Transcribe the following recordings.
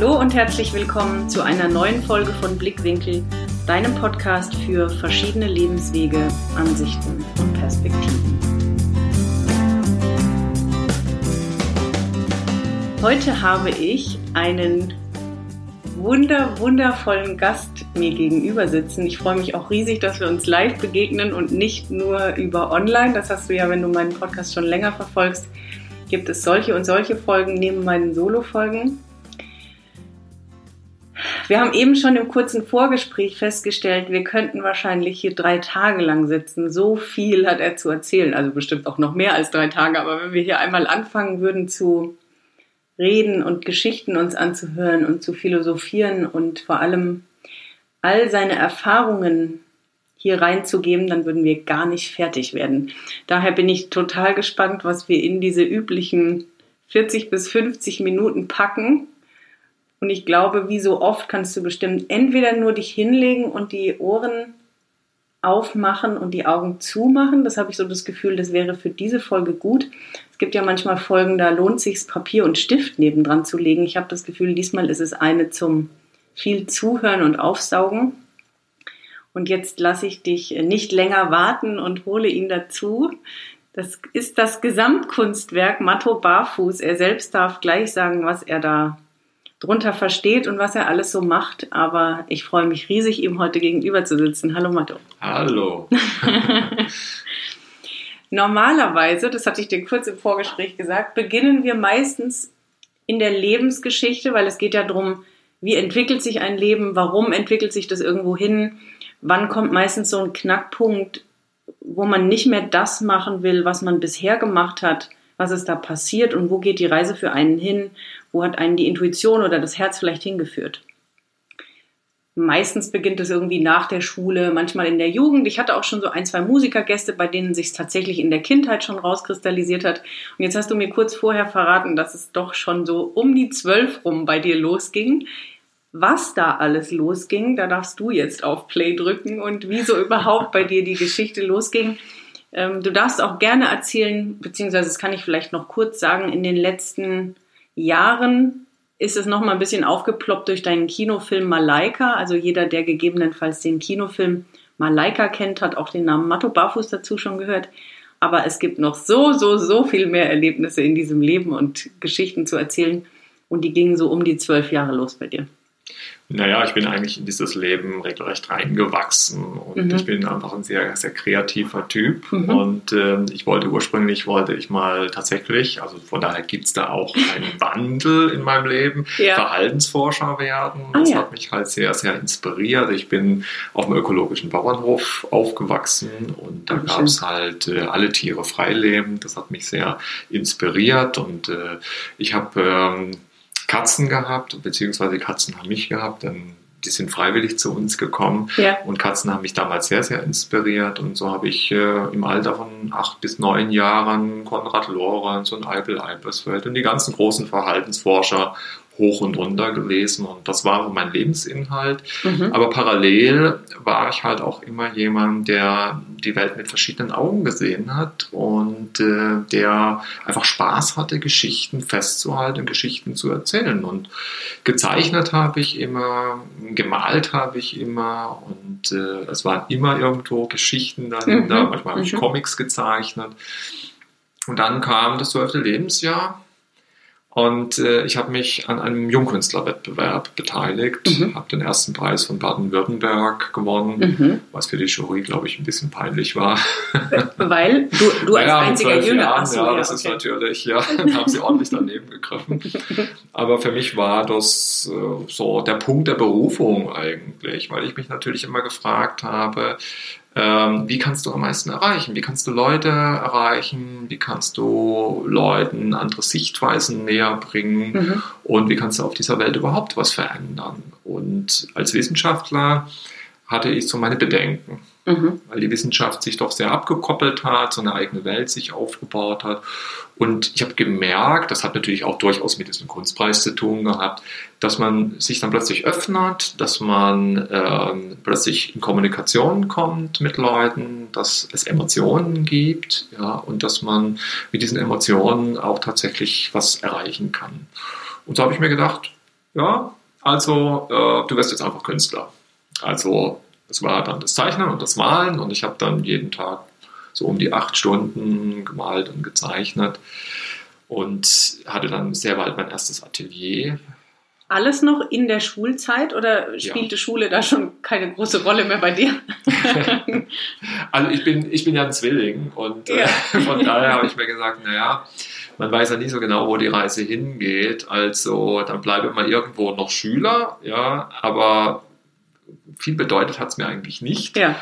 Hallo und herzlich willkommen zu einer neuen Folge von Blickwinkel, deinem Podcast für verschiedene Lebenswege, Ansichten und Perspektiven. Heute habe ich einen wunder, wundervollen Gast mir gegenüber sitzen. Ich freue mich auch riesig, dass wir uns live begegnen und nicht nur über online. Das hast du ja, wenn du meinen Podcast schon länger verfolgst, gibt es solche und solche Folgen neben meinen Solo-Folgen. Wir haben eben schon im kurzen Vorgespräch festgestellt, wir könnten wahrscheinlich hier drei Tage lang sitzen. So viel hat er zu erzählen, also bestimmt auch noch mehr als drei Tage. Aber wenn wir hier einmal anfangen würden zu reden und Geschichten uns anzuhören und zu philosophieren und vor allem all seine Erfahrungen hier reinzugeben, dann würden wir gar nicht fertig werden. Daher bin ich total gespannt, was wir in diese üblichen 40 bis 50 Minuten packen. Und ich glaube, wie so oft kannst du bestimmt entweder nur dich hinlegen und die Ohren aufmachen und die Augen zumachen. Das habe ich so das Gefühl, das wäre für diese Folge gut. Es gibt ja manchmal Folgen, da lohnt sich Papier und Stift nebendran zu legen. Ich habe das Gefühl, diesmal ist es eine zum viel Zuhören und Aufsaugen. Und jetzt lasse ich dich nicht länger warten und hole ihn dazu. Das ist das Gesamtkunstwerk Matto Barfuß. Er selbst darf gleich sagen, was er da drunter versteht und was er alles so macht. Aber ich freue mich riesig, ihm heute gegenüber zu sitzen. Hallo Matto. Hallo. Normalerweise, das hatte ich dir kurz im Vorgespräch gesagt, beginnen wir meistens in der Lebensgeschichte, weil es geht ja darum, wie entwickelt sich ein Leben, warum entwickelt sich das irgendwo hin, wann kommt meistens so ein Knackpunkt, wo man nicht mehr das machen will, was man bisher gemacht hat, was ist da passiert und wo geht die Reise für einen hin, wo hat einen die Intuition oder das Herz vielleicht hingeführt. Meistens beginnt es irgendwie nach der Schule, manchmal in der Jugend. Ich hatte auch schon so ein, zwei Musikergäste, bei denen sich tatsächlich in der Kindheit schon rauskristallisiert hat. Und jetzt hast du mir kurz vorher verraten, dass es doch schon so um die zwölf rum bei dir losging. Was da alles losging, da darfst du jetzt auf Play drücken und wieso überhaupt bei dir die Geschichte losging. Ähm, du darfst auch gerne erzählen, beziehungsweise das kann ich vielleicht noch kurz sagen, in den letzten Jahren ist es noch mal ein bisschen aufgeploppt durch deinen Kinofilm Malaika. Also jeder, der gegebenenfalls den Kinofilm Malaika kennt, hat auch den Namen Matto Barfuß dazu schon gehört. Aber es gibt noch so, so, so viel mehr Erlebnisse in diesem Leben und Geschichten zu erzählen. Und die gingen so um die zwölf Jahre los bei dir. Naja, ich bin eigentlich in dieses Leben regelrecht reingewachsen und mhm. ich bin einfach ein sehr, sehr kreativer Typ mhm. und äh, ich wollte ursprünglich, wollte ich mal tatsächlich, also von daher gibt es da auch einen Wandel in meinem Leben, ja. Verhaltensforscher werden. Ah, das ja. hat mich halt sehr, sehr inspiriert. Ich bin auf dem ökologischen Bauernhof aufgewachsen und da gab es halt äh, alle Tiere freileben. Das hat mich sehr inspiriert und äh, ich habe ähm, Katzen gehabt, beziehungsweise Katzen haben mich gehabt, denn die sind freiwillig zu uns gekommen ja. und Katzen haben mich damals sehr, sehr inspiriert und so habe ich äh, im Alter von acht bis neun Jahren Konrad Lorenz und Eibel Eibesfeld und die ganzen großen Verhaltensforscher hoch und runter gelesen und das war mein Lebensinhalt. Mhm. Aber parallel war ich halt auch immer jemand, der die Welt mit verschiedenen Augen gesehen hat und äh, der einfach Spaß hatte, Geschichten festzuhalten, Geschichten zu erzählen. Und gezeichnet habe ich immer, gemalt habe ich immer und äh, es waren immer irgendwo Geschichten dahinter. Mhm. Manchmal habe ich mhm. Comics gezeichnet. Und dann kam das zwölfte Lebensjahr und äh, ich habe mich an einem Jungkünstlerwettbewerb beteiligt, mhm. habe den ersten Preis von Baden-Württemberg gewonnen, mhm. was für die Jury, glaube ich, ein bisschen peinlich war. Weil du, du als naja, einziger Jünger Jahren, so, ja, das okay. ist natürlich, ja, da haben sie ordentlich daneben gegriffen. Aber für mich war das äh, so der Punkt der Berufung eigentlich, weil ich mich natürlich immer gefragt habe, ähm, wie kannst du am meisten erreichen? Wie kannst du Leute erreichen? Wie kannst du Leuten andere Sichtweisen näher bringen? Mhm. Und wie kannst du auf dieser Welt überhaupt was verändern? Und als Wissenschaftler hatte ich so meine Bedenken mhm. weil die Wissenschaft sich doch sehr abgekoppelt hat, so eine eigene Welt sich aufgebaut hat. Und ich habe gemerkt, das hat natürlich auch durchaus mit diesem Kunstpreis zu tun gehabt, dass man sich dann plötzlich öffnet, dass man ähm, plötzlich in Kommunikation kommt mit Leuten, dass es Emotionen gibt, ja, und dass man mit diesen Emotionen auch tatsächlich was erreichen kann. Und so habe ich mir gedacht, ja, also äh, du wirst jetzt einfach Künstler. Also es war dann das Zeichnen und das Malen und ich habe dann jeden Tag so um die acht Stunden gemalt und gezeichnet und hatte dann sehr bald mein erstes Atelier. Alles noch in der Schulzeit oder spielte ja. Schule da schon keine große Rolle mehr bei dir? also ich bin, ich bin ja ein Zwilling und äh, ja. äh, von daher habe ich mir gesagt, naja, man weiß ja nie so genau, wo die Reise hingeht. Also dann bleibe ich mal irgendwo noch Schüler, ja, aber viel bedeutet hat es mir eigentlich nicht. Ja.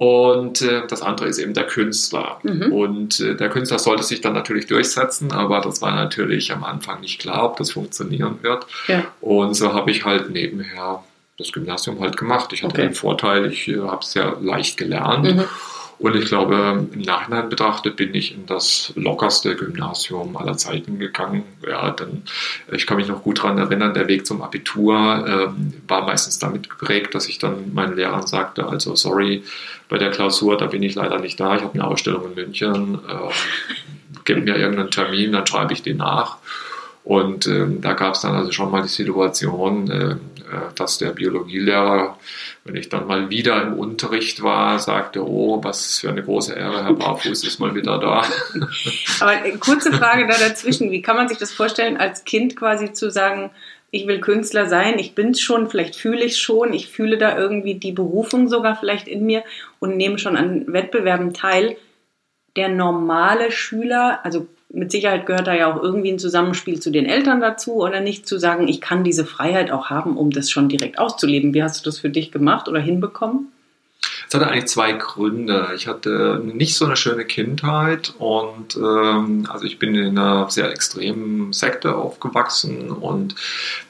Und äh, das andere ist eben der Künstler. Mhm. Und äh, der Künstler sollte sich dann natürlich durchsetzen, aber das war natürlich am Anfang nicht klar, ob das funktionieren wird. Ja. Und so habe ich halt nebenher das Gymnasium halt gemacht. Ich hatte okay. den Vorteil, ich äh, habe es sehr leicht gelernt. Mhm. Und ich glaube, im Nachhinein betrachtet bin ich in das lockerste Gymnasium aller Zeiten gegangen. Ja, dann, ich kann mich noch gut daran erinnern, der Weg zum Abitur ähm, war meistens damit geprägt, dass ich dann meinen Lehrern sagte, also sorry, bei der Klausur, da bin ich leider nicht da, ich habe eine Ausstellung in München, äh, gib mir irgendeinen Termin, dann schreibe ich den nach. Und ähm, da gab es dann also schon mal die Situation, äh, äh, dass der Biologielehrer, wenn ich dann mal wieder im Unterricht war, sagte, oh, was für eine große Ehre, Herr Barfuß ist mal wieder da. Aber äh, kurze Frage da dazwischen, wie kann man sich das vorstellen, als Kind quasi zu sagen, ich will Künstler sein, ich bin's schon, vielleicht fühle ich schon, ich fühle da irgendwie die Berufung sogar vielleicht in mir und nehme schon an Wettbewerben teil. Der normale Schüler, also mit Sicherheit gehört da ja auch irgendwie ein Zusammenspiel zu den Eltern dazu oder nicht zu sagen, ich kann diese Freiheit auch haben, um das schon direkt auszuleben. Wie hast du das für dich gemacht oder hinbekommen? Es hatte eigentlich zwei Gründe. Ich hatte nicht so eine schöne Kindheit und ähm, also ich bin in einer sehr extremen Sekte aufgewachsen und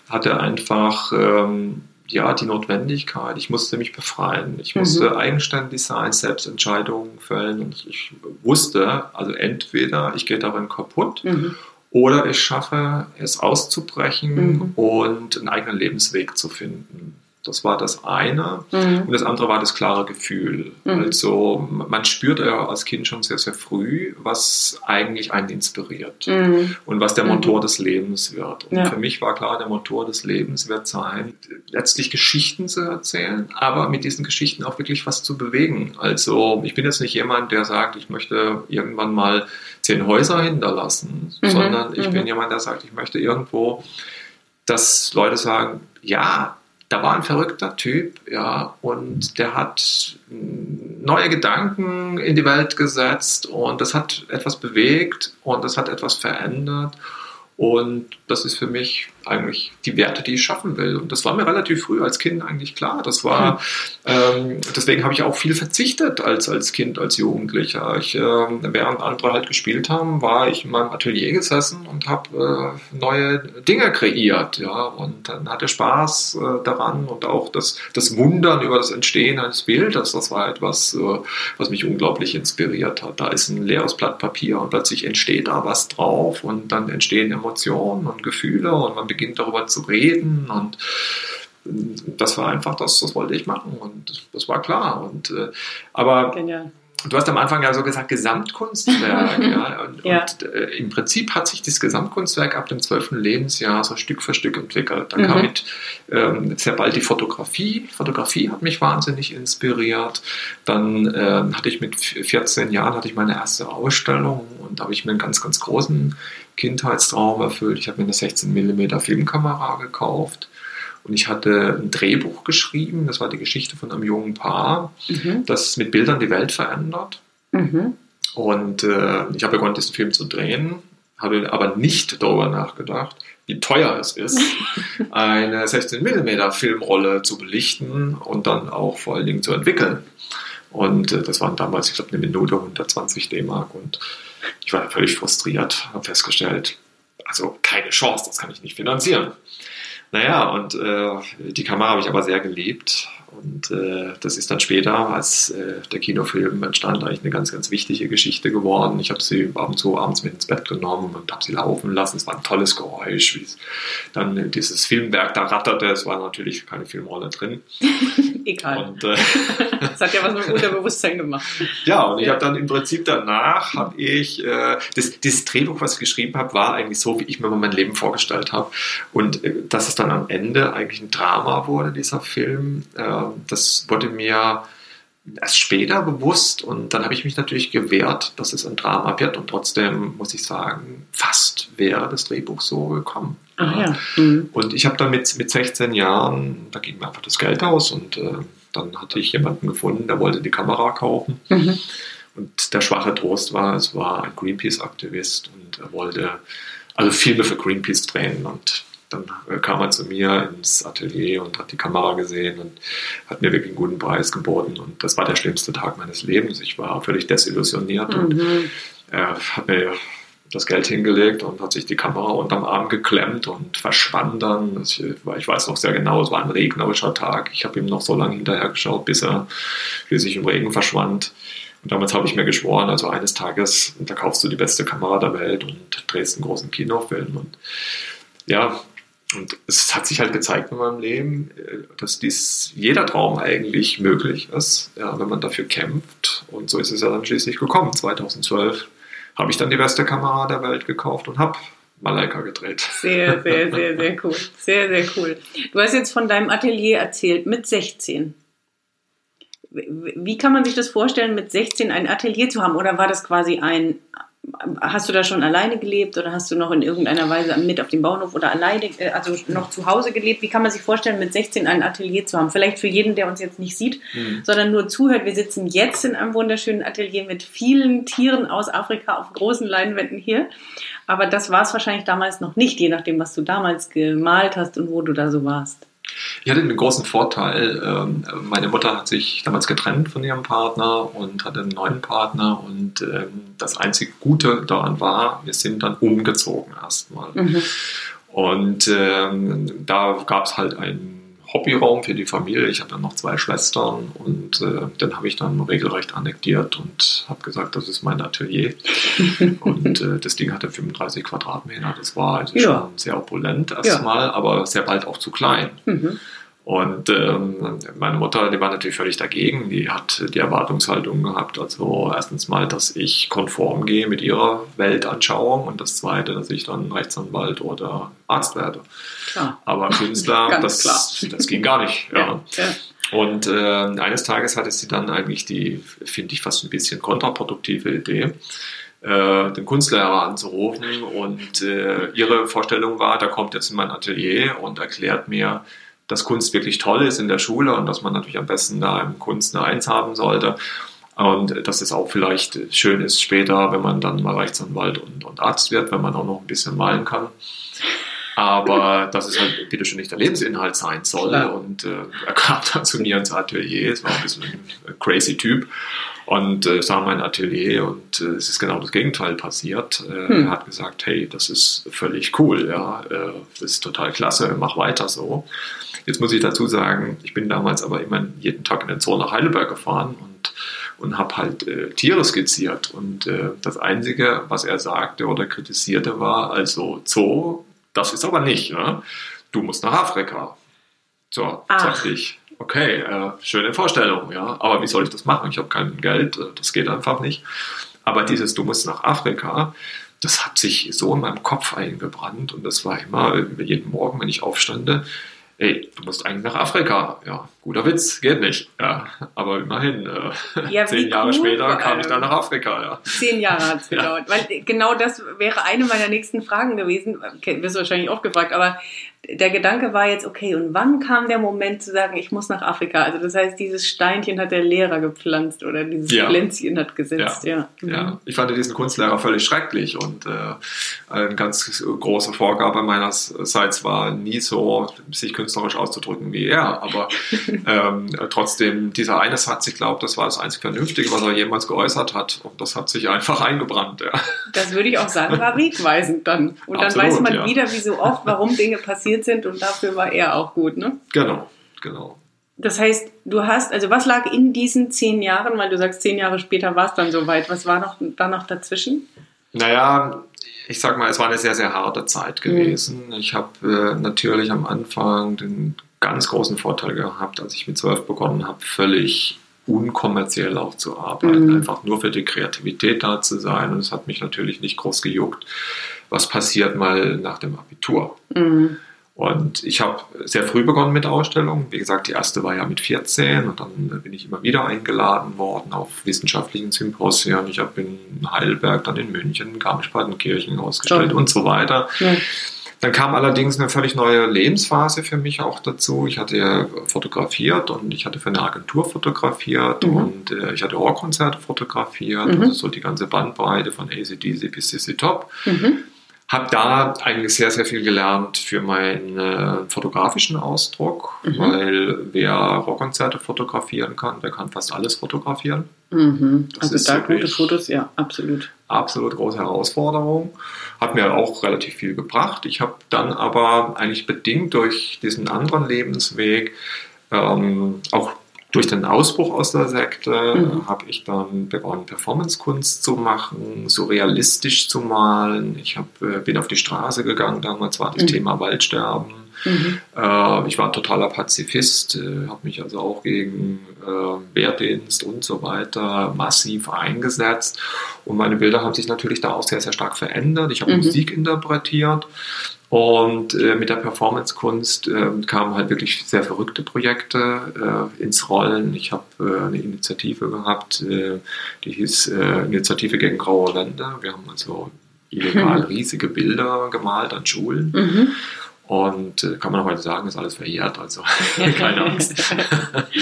hatte einfach ähm, ja, die Notwendigkeit. Ich musste mich befreien. Ich musste mhm. eigenständig sein, Selbstentscheidungen fällen. Und ich wusste, also entweder ich gehe darin kaputt mhm. oder ich schaffe es auszubrechen mhm. und einen eigenen Lebensweg zu finden. Das war das eine. Mhm. Und das andere war das klare Gefühl. Mhm. Also man spürt ja als Kind schon sehr, sehr früh, was eigentlich einen inspiriert mhm. und was der mhm. Motor des Lebens wird. Und ja. für mich war klar, der Motor des Lebens wird sein, letztlich Geschichten zu erzählen, aber mit diesen Geschichten auch wirklich was zu bewegen. Also ich bin jetzt nicht jemand, der sagt, ich möchte irgendwann mal zehn Häuser hinterlassen, mhm. sondern ich bin mhm. jemand, der sagt, ich möchte irgendwo, dass Leute sagen, ja, da war ein verrückter Typ, ja, und der hat neue Gedanken in die Welt gesetzt und das hat etwas bewegt und das hat etwas verändert. Und das ist für mich eigentlich die Werte, die ich schaffen will. Und das war mir relativ früh als Kind eigentlich klar. Das war, ähm, deswegen habe ich auch viel verzichtet als, als Kind, als Jugendlicher. Ich, äh, während andere halt gespielt haben, war ich in meinem Atelier gesessen und habe äh, neue Dinge kreiert. Ja, und dann hatte Spaß äh, daran und auch das, das Wundern über das Entstehen eines Bildes. Das war etwas, äh, was mich unglaublich inspiriert hat. Da ist ein leeres Blatt Papier und plötzlich entsteht da was drauf und dann entstehen Emotionen und Gefühle und man beginnt darüber zu reden und das war einfach das, das wollte ich machen und das war klar. Und, äh, aber Genial. du hast am Anfang ja so gesagt Gesamtkunstwerk. ja, und, ja. und äh, im Prinzip hat sich das Gesamtkunstwerk ab dem zwölften Lebensjahr so Stück für Stück entwickelt. Dann mhm. kam mit ähm, sehr bald die Fotografie. Fotografie hat mich wahnsinnig inspiriert. Dann ähm, hatte ich mit 14 Jahren hatte ich meine erste Ausstellung und da habe ich mir einen ganz, ganz großen Kindheitstraum erfüllt. Ich habe mir eine 16 mm Filmkamera gekauft und ich hatte ein Drehbuch geschrieben. Das war die Geschichte von einem jungen Paar, mhm. das mit Bildern die Welt verändert. Mhm. Und äh, ich habe begonnen, diesen Film zu drehen, habe aber nicht darüber nachgedacht, wie teuer es ist, eine 16 mm Filmrolle zu belichten und dann auch vor allen Dingen zu entwickeln. Und äh, das waren damals, ich glaube, eine Minute 120 D-Mark. Und ich war völlig frustriert, habe festgestellt, also keine Chance, das kann ich nicht finanzieren. Naja, und äh, die Kamera habe ich aber sehr geliebt Und äh, das ist dann später, als äh, der Kinofilm entstand, eigentlich eine ganz, ganz wichtige Geschichte geworden. Ich habe sie ab und zu abends mit ins Bett genommen und habe sie laufen lassen. Es war ein tolles Geräusch, wie es dann dieses Filmwerk da ratterte. Es war natürlich keine Filmrolle drin. Egal. Und, äh, das hat ja was mit Unterbewusstsein gemacht. Ja, und ich habe dann im Prinzip danach, habe ich, äh, das, das Drehbuch, was ich geschrieben habe, war eigentlich so, wie ich mir mein Leben vorgestellt habe. Und äh, dass es dann am Ende eigentlich ein Drama wurde, dieser Film, äh, das wurde mir erst später bewusst und dann habe ich mich natürlich gewehrt, dass es ein Drama wird und trotzdem muss ich sagen, fast wäre das Drehbuch so gekommen. Ach ja. Mhm. Und ich habe dann mit, mit 16 Jahren, da ging mir einfach das Geld aus und äh, dann hatte ich jemanden gefunden, der wollte die Kamera kaufen. Mhm. Und der schwache Trost war, es war ein Greenpeace-Aktivist und er wollte also Filme für Greenpeace drehen und dann kam er zu mir ins Atelier und hat die Kamera gesehen und hat mir wirklich einen guten Preis geboten. Und das war der schlimmste Tag meines Lebens. Ich war völlig desillusioniert mhm. und er hat mir das Geld hingelegt und hat sich die Kamera unterm Arm geklemmt und verschwand dann. Ich, ich weiß noch sehr genau, es war ein regnerischer Tag. Ich habe ihm noch so lange hinterher geschaut, bis er schließlich im Regen verschwand. Und damals habe ich mir geschworen, also eines Tages, da kaufst du die beste Kamera der Welt und drehst einen großen Kinofilm. Und ja, und es hat sich halt gezeigt in meinem Leben, dass dies jeder Traum eigentlich möglich ist, ja, wenn man dafür kämpft. Und so ist es ja dann schließlich gekommen. 2012 habe ich dann die beste Kamera der Welt gekauft und habe Malaika gedreht. Sehr, sehr, sehr, sehr cool. Sehr, sehr cool. Du hast jetzt von deinem Atelier erzählt mit 16. Wie kann man sich das vorstellen, mit 16 ein Atelier zu haben? Oder war das quasi ein, hast du da schon alleine gelebt oder hast du noch in irgendeiner Weise mit auf dem Bauernhof oder alleine, äh, also noch zu Hause gelebt? Wie kann man sich vorstellen, mit 16 ein Atelier zu haben? Vielleicht für jeden, der uns jetzt nicht sieht, mhm. sondern nur zuhört. Wir sitzen jetzt in einem wunderschönen Atelier mit vielen Tieren aus Afrika auf großen Leinwänden hier. Aber das war es wahrscheinlich damals noch nicht, je nachdem, was du damals gemalt hast und wo du da so warst. Ich hatte einen großen Vorteil. Ähm, meine Mutter hat sich damals getrennt von ihrem Partner und hatte einen neuen Partner. Und ähm, das einzige Gute daran war, wir sind dann umgezogen erstmal. Mhm. Und ähm, da gab es halt einen Hobbyraum für die Familie. Ich habe dann noch zwei Schwestern und äh, den habe ich dann regelrecht annektiert und habe gesagt, das ist mein Atelier. und äh, das Ding hatte 35 Quadratmeter. Das war also ja. schon sehr opulent erstmal, ja. aber sehr bald auch zu klein. Mhm. Und ähm, meine Mutter, die war natürlich völlig dagegen. Die hat die Erwartungshaltung gehabt, also erstens mal, dass ich konform gehe mit ihrer Weltanschauung und das zweite, dass ich dann Rechtsanwalt oder Arzt werde. Klar. Aber Künstler, das, das ging gar nicht. Ja. ja. Und äh, eines Tages hatte sie dann eigentlich die, finde ich, fast ein bisschen kontraproduktive Idee, äh, den Kunstlehrer anzurufen. Und äh, ihre Vorstellung war, da kommt jetzt in mein Atelier und erklärt mir, dass Kunst wirklich toll ist in der Schule und dass man natürlich am besten da im Kunst eine Eins haben sollte. Und dass es auch vielleicht schön ist später, wenn man dann mal Rechtsanwalt und, und Arzt wird, wenn man auch noch ein bisschen malen kann. Aber dass es halt bitte schon nicht der Lebensinhalt sein soll. Klar. Und äh, er kam dann zu mir ins Atelier, es war ein bisschen ein crazy Typ und äh, sah mein Atelier und äh, es ist genau das Gegenteil passiert. Äh, hm. Er hat gesagt, hey, das ist völlig cool, ja, äh, das ist total klasse, mach weiter so. Jetzt muss ich dazu sagen, ich bin damals aber immer jeden Tag in den Zoo nach Heidelberg gefahren und, und habe halt äh, Tiere skizziert. Und äh, das Einzige, was er sagte oder kritisierte, war also Zoo, das ist aber nicht. Ne? Du musst nach Afrika. So, Ach. sagte ich. Okay, äh, schöne Vorstellung, ja. Aber wie soll ich das machen? Ich habe kein Geld, äh, das geht einfach nicht. Aber dieses Du musst nach Afrika, das hat sich so in meinem Kopf eingebrannt und das war immer jeden Morgen, wenn ich aufstande, ey, du musst eigentlich nach Afrika. Ja, guter Witz, geht nicht. Ja, aber immerhin, äh, ja, zehn Jahre cool später kam ich dann nach Afrika. Ja. Zehn Jahre hat es gedauert. Ja. Weil genau das wäre eine meiner nächsten Fragen gewesen. Wirst du wahrscheinlich auch gefragt, aber der Gedanke war jetzt, okay, und wann kam der Moment zu sagen, ich muss nach Afrika? Also das heißt, dieses Steinchen hat der Lehrer gepflanzt oder dieses ja. Pflänzchen hat gesetzt, ja. Ja. Mhm. ja. ich fand diesen Kunstlehrer völlig schrecklich und äh, eine ganz große Vorgabe meinerseits war nie so, sich künstlerisch auszudrücken wie er, aber ähm, trotzdem, dieser eine Satz, ich glaube, das war das einzig Vernünftige, was er jemals geäußert hat und das hat sich einfach eingebrannt, ja. Das würde ich auch sagen, war wegweisend dann. Und Absolut, dann weiß man wieder, wie so oft, warum Dinge passiert sind und dafür war er auch gut, ne? Genau, genau. Das heißt, du hast, also was lag in diesen zehn Jahren, weil du sagst, zehn Jahre später war es dann soweit, was war noch, da noch dazwischen? Naja, ich sag mal, es war eine sehr, sehr harte Zeit mhm. gewesen. Mhm. Ich habe äh, natürlich am Anfang den ganz großen Vorteil gehabt, als ich mit zwölf begonnen habe, völlig unkommerziell auch zu arbeiten, mhm. einfach nur für die Kreativität da zu sein. Und es hat mich natürlich nicht groß gejuckt, was passiert mal nach dem Abitur. Mhm. Und ich habe sehr früh begonnen mit Ausstellungen. Wie gesagt, die erste war ja mit 14 und dann bin ich immer wieder eingeladen worden auf wissenschaftlichen Symposien. Ich habe in Heidelberg, dann in München, Garmisch-Partenkirchen ausgestellt Toll. und so weiter. Ja. Dann kam allerdings eine völlig neue Lebensphase für mich auch dazu. Ich hatte fotografiert und ich hatte für eine Agentur fotografiert mhm. und äh, ich hatte Rockkonzerte fotografiert, mhm. also so die ganze Bandbreite von ACDC bis CC Top. Mhm habe da eigentlich sehr, sehr viel gelernt für meinen äh, fotografischen Ausdruck, mhm. weil wer Rockkonzerte fotografieren kann, der kann fast alles fotografieren. Mhm. Also da gute Fotos, ja, absolut. Absolut große Herausforderung. Hat mir auch relativ viel gebracht. Ich habe dann aber eigentlich bedingt durch diesen anderen Lebensweg ähm, auch durch den Ausbruch aus der Sekte mhm. habe ich dann begonnen, Performancekunst zu machen, so realistisch zu malen. Ich hab, äh, bin auf die Straße gegangen, damals war das mhm. Thema Waldsterben. Mhm. Äh, ich war ein totaler Pazifist, äh, habe mich also auch gegen äh, Wehrdienst und so weiter massiv eingesetzt. Und meine Bilder haben sich natürlich da auch sehr, sehr stark verändert. Ich habe mhm. Musik interpretiert. Und äh, mit der Performance-Kunst äh, kamen halt wirklich sehr verrückte Projekte äh, ins Rollen. Ich habe äh, eine Initiative gehabt, äh, die hieß äh, Initiative gegen graue Wände. Wir haben also illegal riesige Bilder gemalt an Schulen. Mhm. Und kann man heute sagen, ist alles verjährt, also keine Angst.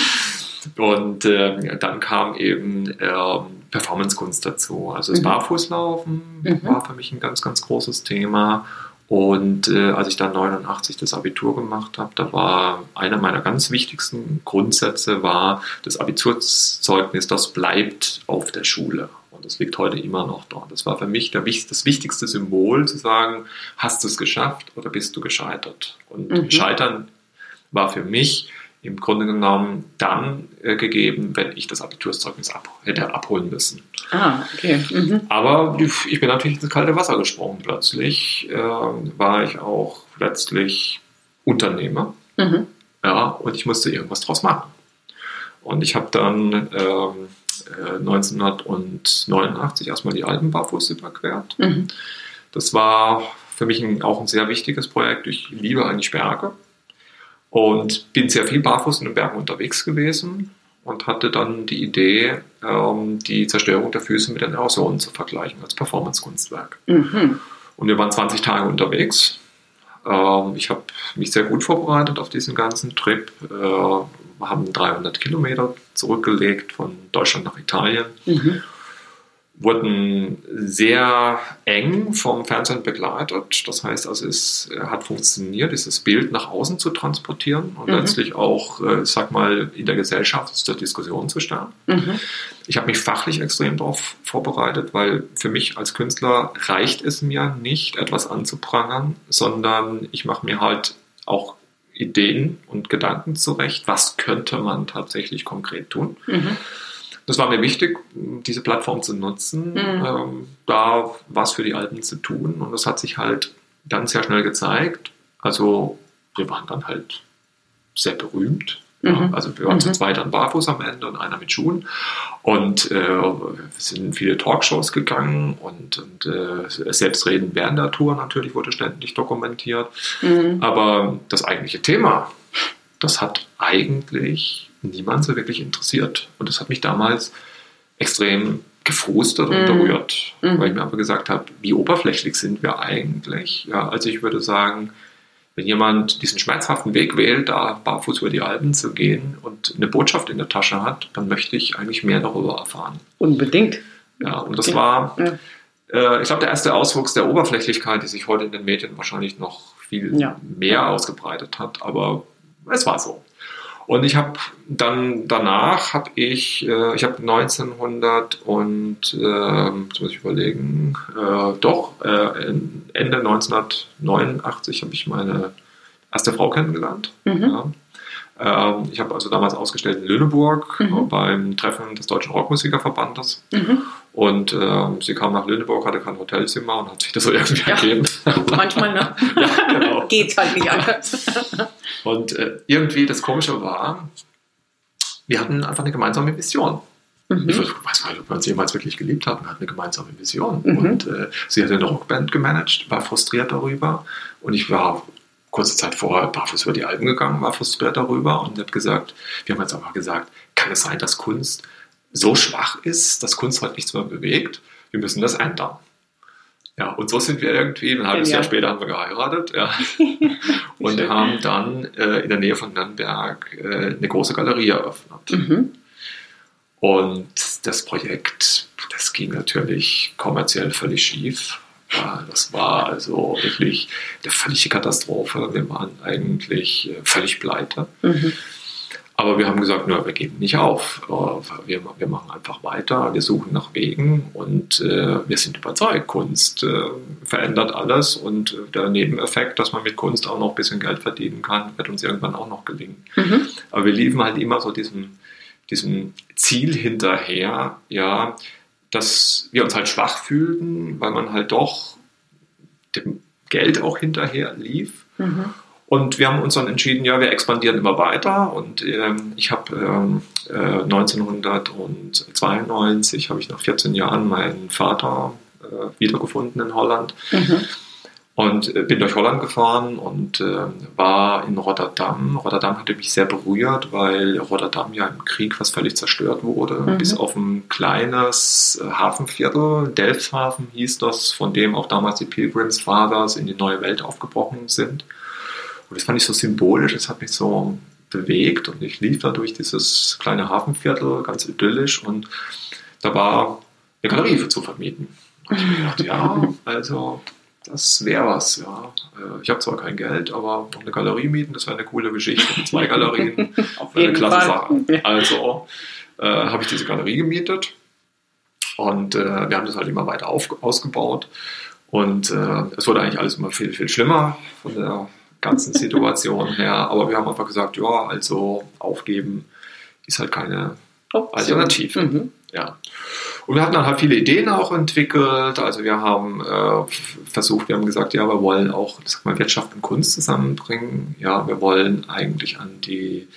Und dann kam eben ähm, Performance-Kunst dazu. Also das mhm. Barfußlaufen mhm. war für mich ein ganz, ganz großes Thema. Und äh, als ich dann 89 das Abitur gemacht habe, da war einer meiner ganz wichtigsten Grundsätze war, das Abiturzeugnis, das bleibt auf der Schule. Und das liegt heute immer noch dort. Das war für mich der, das wichtigste Symbol, zu sagen, hast du es geschafft oder bist du gescheitert? Und mhm. Scheitern war für mich im Grunde genommen dann äh, gegeben, wenn ich das Abiturszeugnis ab, hätte abholen müssen. Ah, okay. Mhm. Aber ich bin natürlich ins kalte Wasser gesprungen plötzlich. Äh, war ich auch letztlich Unternehmer. Mhm. Ja, und ich musste irgendwas draus machen. Und ich habe dann ähm, äh, 1989 erstmal die Alpen barfuß überquert. Mhm. Das war für mich ein, auch ein sehr wichtiges Projekt. Ich liebe eigentlich Berge. Und bin sehr viel barfuß in den Bergen unterwegs gewesen und hatte dann die Idee, ähm, die Zerstörung der Füße mit den Erosionen zu vergleichen als Performance-Kunstwerk. Mhm. Und wir waren 20 Tage unterwegs. Ähm, ich habe mich sehr gut vorbereitet auf diesen ganzen Trip. Äh, haben 300 Kilometer zurückgelegt von Deutschland nach Italien. Mhm wurden sehr eng vom Fernsehen begleitet. Das heißt also, es hat funktioniert, dieses Bild nach außen zu transportieren und mhm. letztlich auch, äh, ich sag mal, in der Gesellschaft zur Diskussion zu stellen. Mhm. Ich habe mich fachlich extrem darauf vorbereitet, weil für mich als Künstler reicht es mir nicht, etwas anzuprangern, sondern ich mache mir halt auch Ideen und Gedanken zurecht, was könnte man tatsächlich konkret tun. Mhm. Das war mir wichtig, diese Plattform zu nutzen, mhm. ähm, da was für die Alten zu tun. Und das hat sich halt dann sehr schnell gezeigt. Also wir waren dann halt sehr berühmt. Mhm. Also wir waren mhm. zu zweit dann barfuß am Ende und einer mit Schuhen. Und äh, wir sind in viele Talkshows gegangen und, und äh, Selbstreden während der Tour natürlich wurde ständig dokumentiert. Mhm. Aber das eigentliche Thema, das hat eigentlich niemand so wirklich interessiert. Und das hat mich damals extrem gefrustet und mhm. berührt, mhm. weil ich mir einfach gesagt habe, wie oberflächlich sind wir eigentlich? Ja, also ich würde sagen, wenn jemand diesen schmerzhaften Weg wählt, da barfuß über die Alpen zu gehen und eine Botschaft in der Tasche hat, dann möchte ich eigentlich mehr darüber erfahren. Unbedingt. Ja, und das war, ja. äh, ich glaube, der erste Auswuchs der Oberflächlichkeit, die sich heute in den Medien wahrscheinlich noch viel ja. mehr ausgebreitet hat, aber es war so. Und ich habe dann danach habe ich, äh, ich habe 1900 und äh, jetzt muss ich überlegen, äh, doch äh, Ende 1989 habe ich meine erste Frau kennengelernt. Mhm. Ja. Ähm, ich habe also damals ausgestellt in Lüneburg mhm. beim Treffen des Deutschen Rockmusikerverbandes. Mhm. Und ähm, sie kam nach Lüneburg, hatte kein Hotelzimmer und hat sich das so irgendwie ja. ergeben. Manchmal, ne? ja, genau. Geht halt nicht anders. und äh, irgendwie das Komische war, wir hatten einfach eine gemeinsame Vision. Mhm. Ich weiß nicht, ob wir uns jemals wirklich geliebt haben. Wir hatten eine gemeinsame Vision. Mhm. Und äh, sie hat eine Rockband gemanagt, war frustriert darüber. Und ich war kurze Zeit vorher barfuß über die Alpen gegangen, war frustriert darüber und habe gesagt, wir haben jetzt einfach gesagt, kann es sein, dass Kunst so schwach ist, dass Kunst heute nichts mehr bewegt? Wir müssen das ändern. Ja, und so sind wir irgendwie, ein halbes Jahr später haben wir geheiratet ja. und haben dann äh, in der Nähe von Nürnberg äh, eine große Galerie eröffnet. Mhm. Und das Projekt, das ging natürlich kommerziell völlig schief. Ja, das war also wirklich eine völlige Katastrophe. Wir waren eigentlich äh, völlig pleite. Mhm. Aber wir haben gesagt, na, wir geben nicht auf. Äh, wir, wir machen einfach weiter, wir suchen nach Wegen und äh, wir sind überzeugt, Kunst äh, verändert alles und äh, der Nebeneffekt, dass man mit Kunst auch noch ein bisschen Geld verdienen kann, wird uns irgendwann auch noch gelingen. Mhm. Aber wir liefen halt immer so diesem, diesem Ziel hinterher, ja, dass wir uns halt schwach fühlten, weil man halt doch dem Geld auch hinterher lief. Mhm. Und wir haben uns dann entschieden, ja, wir expandieren immer weiter. Und ähm, ich habe ähm, äh, 1992, habe ich nach 14 Jahren meinen Vater äh, wiedergefunden in Holland. Mhm. Und äh, bin durch Holland gefahren und äh, war in Rotterdam. Rotterdam hatte mich sehr berührt, weil Rotterdam ja im Krieg fast völlig zerstört wurde, mhm. bis auf ein kleines äh, Hafenviertel. Delfshaven hieß das, von dem auch damals die Pilgrims Fathers in die neue Welt aufgebrochen sind. Und das fand ich so symbolisch, das hat mich so bewegt und ich lief da durch dieses kleine Hafenviertel, ganz idyllisch und da war eine Galerie zu vermieten. Und ich gedacht, ja, also das wäre was, ja. Äh, ich habe zwar kein Geld, aber noch eine Galerie mieten, das wäre eine coole Geschichte. Zwei Galerien, Auf eine klasse Fall. Sache. Also äh, habe ich diese Galerie gemietet und äh, wir haben das halt immer weiter auf, ausgebaut. Und äh, es wurde eigentlich alles immer viel, viel schlimmer von der ganzen Situation her. Aber wir haben einfach gesagt, ja, also aufgeben ist halt keine Option. Alternative. Mhm. Ja. Und wir hatten dann halt viele Ideen auch entwickelt. Also wir haben äh, versucht, wir haben gesagt, ja, wir wollen auch sag mal, Wirtschaft und Kunst zusammenbringen. Ja, wir wollen eigentlich an die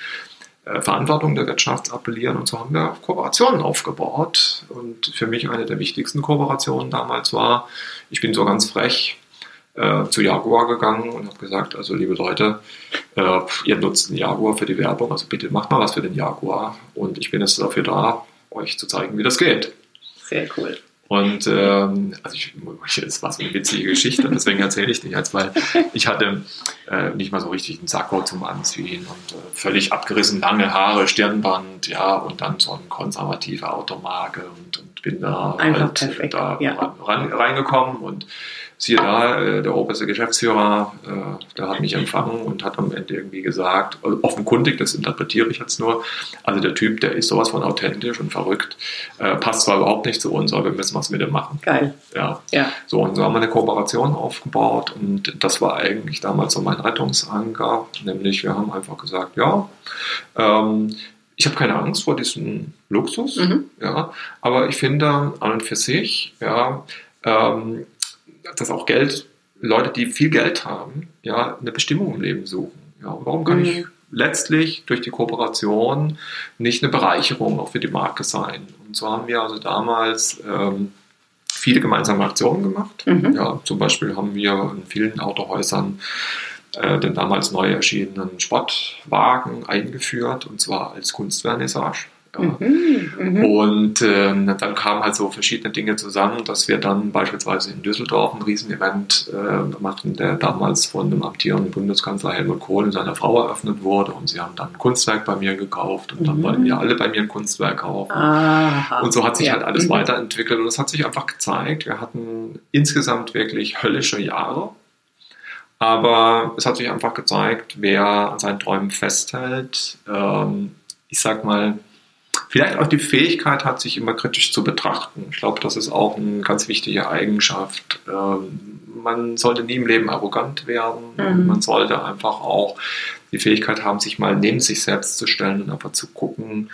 äh, Verantwortung der Wirtschaft appellieren. Und so haben wir Kooperationen aufgebaut. Und für mich eine der wichtigsten Kooperationen damals war, ich bin so ganz frech, äh, zu Jaguar gegangen und habe gesagt, also liebe Leute, äh, ihr nutzt den Jaguar für die Werbung, also bitte macht mal was für den Jaguar und ich bin jetzt dafür da, euch zu zeigen, wie das geht. Sehr cool. Und ähm, also ich, das war so eine witzige Geschichte, deswegen erzähle ich die jetzt, weil ich hatte äh, nicht mal so richtig einen Sakko zum Anziehen und äh, völlig abgerissen, lange Haare, Stirnband, ja, und dann so eine konservative Automarke und, und bin da Einfach halt perfekt, da ja. ran, reingekommen und siehe da, äh, der oberste Geschäftsführer, äh, der hat mich empfangen und hat am Ende irgendwie gesagt, also offenkundig, das interpretiere ich jetzt nur, also der Typ, der ist sowas von authentisch und verrückt, äh, passt zwar überhaupt nicht zu uns, aber wir müssen was mit ihm machen. Geil. Ja. ja. So, und so haben wir eine Kooperation aufgebaut und das war eigentlich damals so mein Rettungsanker, nämlich wir haben einfach gesagt, ja, ähm, ich habe keine Angst vor diesem Luxus, mhm. ja, aber ich finde an und für sich, ja, ähm, dass auch Geld, Leute, die viel Geld haben, ja, eine Bestimmung im Leben suchen. Ja, warum kann mhm. ich letztlich durch die Kooperation nicht eine Bereicherung auch für die Marke sein? Und so haben wir also damals ähm, viele gemeinsame Aktionen gemacht. Mhm. Ja, zum Beispiel haben wir in vielen Autohäusern äh, den damals neu erschienenen Sportwagen eingeführt, und zwar als Kunstvernissage. Ja. Mhm, mh. Und ähm, dann kamen halt so verschiedene Dinge zusammen, dass wir dann beispielsweise in Düsseldorf ein Riesenevent äh, machten, der damals von dem amtierenden Bundeskanzler Helmut Kohl und seiner Frau eröffnet wurde. Und sie haben dann ein Kunstwerk bei mir gekauft und mhm. dann wollten wir alle bei mir ein Kunstwerk kaufen. Aha. Und so hat sich ja. halt alles mhm. weiterentwickelt und es hat sich einfach gezeigt, wir hatten insgesamt wirklich höllische Jahre. Aber es hat sich einfach gezeigt, wer an seinen Träumen festhält, ähm, ich sag mal, vielleicht auch die Fähigkeit hat, sich immer kritisch zu betrachten. Ich glaube, das ist auch eine ganz wichtige Eigenschaft. Ähm, man sollte nie im Leben arrogant werden. Mhm. Man sollte einfach auch die Fähigkeit haben, sich mal neben sich selbst zu stellen und einfach zu gucken,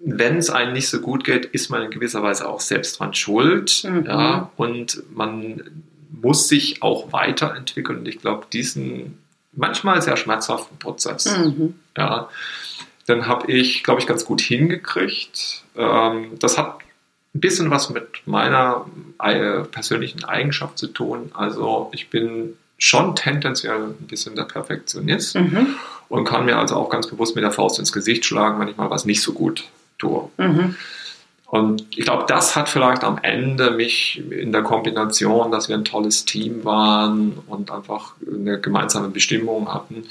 wenn es einem nicht so gut geht, ist man in gewisser Weise auch selbst dran schuld. Mhm. Ja, und man muss sich auch weiterentwickeln. Und ich glaube, diesen manchmal sehr schmerzhaften Prozess, mhm. ja, dann habe ich, glaube ich, ganz gut hingekriegt. Ähm, das hat ein bisschen was mit meiner äh, persönlichen Eigenschaft zu tun. Also ich bin schon tendenziell ein bisschen der Perfektionist mhm. und kann mir also auch ganz bewusst mit der Faust ins Gesicht schlagen, wenn ich mal was nicht so gut tue. Mhm. Und ich glaube, das hat vielleicht am Ende mich in der Kombination, dass wir ein tolles Team waren und einfach eine gemeinsame Bestimmung hatten,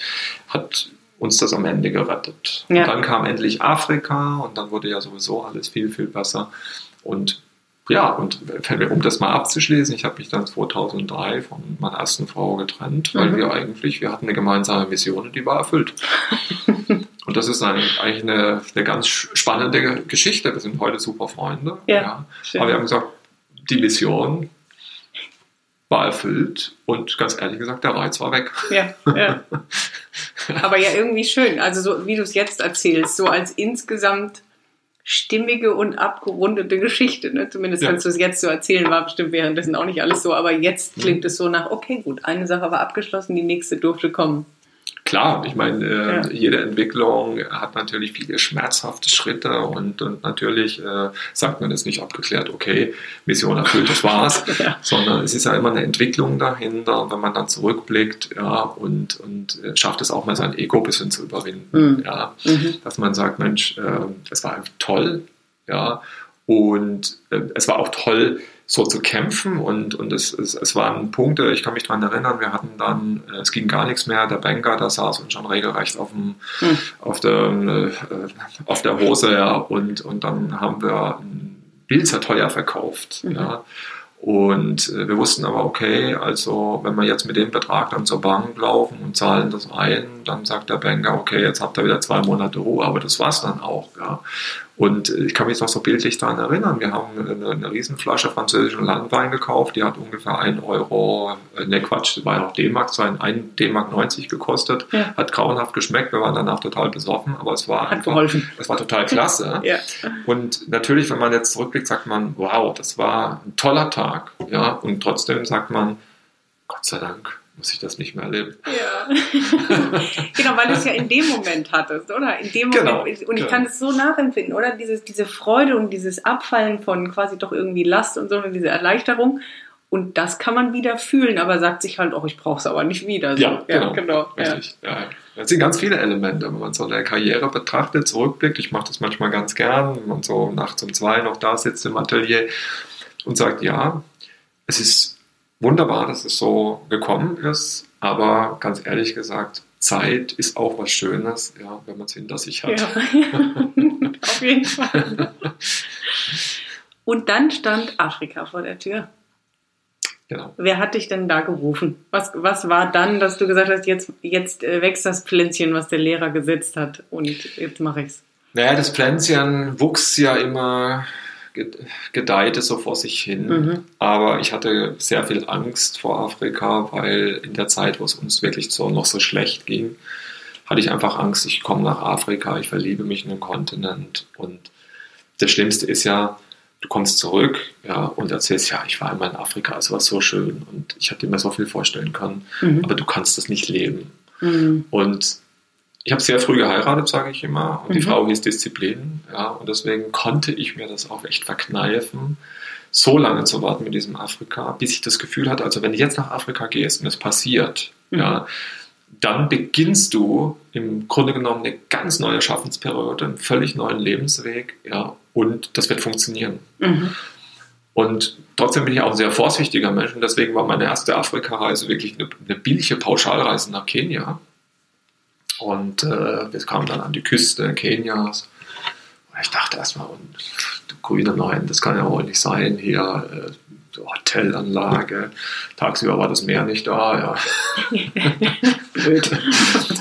hat uns das am Ende gerettet. Ja. Und dann kam endlich Afrika und dann wurde ja sowieso alles viel, viel besser. Und ja, und um das mal abzuschließen, ich habe mich dann 2003 von meiner ersten Frau getrennt, weil mhm. wir eigentlich, wir hatten eine gemeinsame Mission und die war erfüllt. und das ist eigentlich eine, eine ganz spannende Geschichte. Wir sind heute super Freunde. Ja, ja. Aber wir haben gesagt, die Mission war erfüllt und ganz ehrlich gesagt, der Reiz war weg. Ja, ja. Aber ja, irgendwie schön. Also so wie du es jetzt erzählst, so als insgesamt stimmige und abgerundete Geschichte. Ne? Zumindest ja. kannst du es jetzt so erzählen, war bestimmt währenddessen auch nicht alles so, aber jetzt mhm. klingt mhm. es so nach, okay, gut, eine Sache war abgeschlossen, die nächste durfte kommen. Klar, ich meine, äh, ja. jede Entwicklung hat natürlich viele schmerzhafte Schritte und, und natürlich äh, sagt man es nicht abgeklärt, okay, Mission erfüllt, das war's, ja. sondern es ist ja immer eine Entwicklung dahinter, wenn man dann zurückblickt ja, und, und äh, schafft es auch mal sein Ego ein bisschen zu überwinden. Mhm. Ja, mhm. Dass man sagt, Mensch, äh, es war toll, ja, und äh, es war auch toll, so zu kämpfen und, und es, es, es waren Punkte, ich kann mich daran erinnern, wir hatten dann, äh, es ging gar nichts mehr, der Banker, der saß uns schon regelrecht auf, dem, hm. auf, der, äh, auf der Hose ja, und, und dann haben wir ein Bild sehr teuer verkauft. Mhm. Ja. Und äh, wir wussten aber, okay, also wenn wir jetzt mit dem Betrag dann zur Bank laufen und zahlen das ein, dann sagt der Banker, okay, jetzt habt ihr wieder zwei Monate Ruhe, aber das war's dann auch. Ja. Und ich kann mich noch so bildlich daran erinnern, wir haben eine, eine Riesenflasche französischen Landwein gekauft, die hat ungefähr 1 Euro, äh, ne Quatsch, war ja noch D-Mark, so ein D-Mark 90 gekostet, ja. hat grauenhaft geschmeckt, wir waren danach total besoffen, aber es war, einfach, geholfen. es war total klasse. ja. Und natürlich, wenn man jetzt zurückblickt, sagt man, wow, das war ein toller Tag, ja, und trotzdem sagt man, Gott sei Dank, muss ich das nicht mehr erleben. Ja. genau, weil du es ja in dem Moment hattest, oder? In dem genau, Moment. Und ich genau. kann es so nachempfinden, oder? Dieses, diese Freude und dieses Abfallen von quasi doch irgendwie Last und so, und diese Erleichterung. Und das kann man wieder fühlen, aber sagt sich halt, oh, ich brauche es aber nicht wieder. So. Ja, ja, genau. genau richtig. Ja. Ja. Das sind ganz viele Elemente, wenn man so eine Karriere betrachtet, zurückblickt. Ich mache das manchmal ganz gern, wenn man so nachts um zwei noch da sitzt im Atelier und sagt, ja, es ist wunderbar, dass es so gekommen ist, aber ganz ehrlich gesagt, Zeit ist auch was Schönes, ja, wenn man es hinter sich hat. Ja, auf jeden Fall. Und dann stand Afrika vor der Tür. Genau. Wer hat dich denn da gerufen? Was, was war dann, dass du gesagt hast, jetzt, jetzt äh, wächst das Pflänzchen, was der Lehrer gesetzt hat und jetzt mache ich es? Naja, das Pflänzchen wuchs ja immer gedeihte so vor sich hin. Mhm. Aber ich hatte sehr viel Angst vor Afrika, weil in der Zeit, wo es uns wirklich so noch so schlecht ging, hatte ich einfach Angst, ich komme nach Afrika, ich verliebe mich in den Kontinent. Und das Schlimmste ist ja, du kommst zurück ja, und erzählst, ja, ich war einmal in Afrika, es war so schön und ich habe dir mir so viel vorstellen können, mhm. aber du kannst das nicht leben. Mhm. Und ich habe sehr früh geheiratet, sage ich immer, und mhm. die Frau hieß Disziplin, ja, und deswegen konnte ich mir das auch echt verkneifen, so lange zu warten mit diesem Afrika, bis ich das Gefühl hatte, also wenn du jetzt nach Afrika gehst und es passiert, mhm. ja, dann beginnst du im Grunde genommen eine ganz neue Schaffensperiode, einen völlig neuen Lebensweg, ja, und das wird funktionieren. Mhm. Und trotzdem bin ich auch ein sehr vorsichtiger Mensch und deswegen war meine erste Afrika-Reise wirklich eine, eine billige Pauschalreise nach Kenia. Und äh, wir kamen dann an die Küste Kenias. Und ich dachte erstmal, und, grüne Nein, das kann ja wohl nicht sein. Hier äh, Hotelanlage, tagsüber war das Meer nicht da. Ja.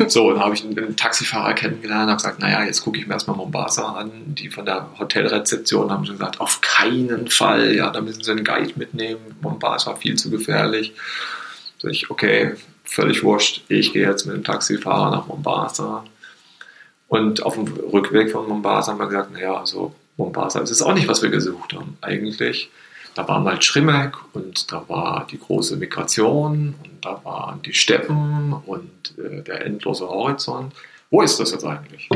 So, dann habe ich einen, einen Taxifahrer kennengelernt, habe gesagt, naja, jetzt gucke ich mir erstmal Mombasa an. Die von der Hotelrezeption haben schon gesagt, auf keinen Fall, ja, da müssen Sie einen Guide mitnehmen. Mombasa viel zu gefährlich. Sag ich, okay, völlig wurscht, ich gehe jetzt mit dem Taxifahrer nach Mombasa. Und auf dem Rückweg von Mombasa haben wir gesagt, naja, also Mombasa ist es auch nicht, was wir gesucht haben eigentlich. Da war mal Schrimmek und da war die große Migration und da waren die Steppen und äh, der endlose Horizont. Wo ist das jetzt eigentlich?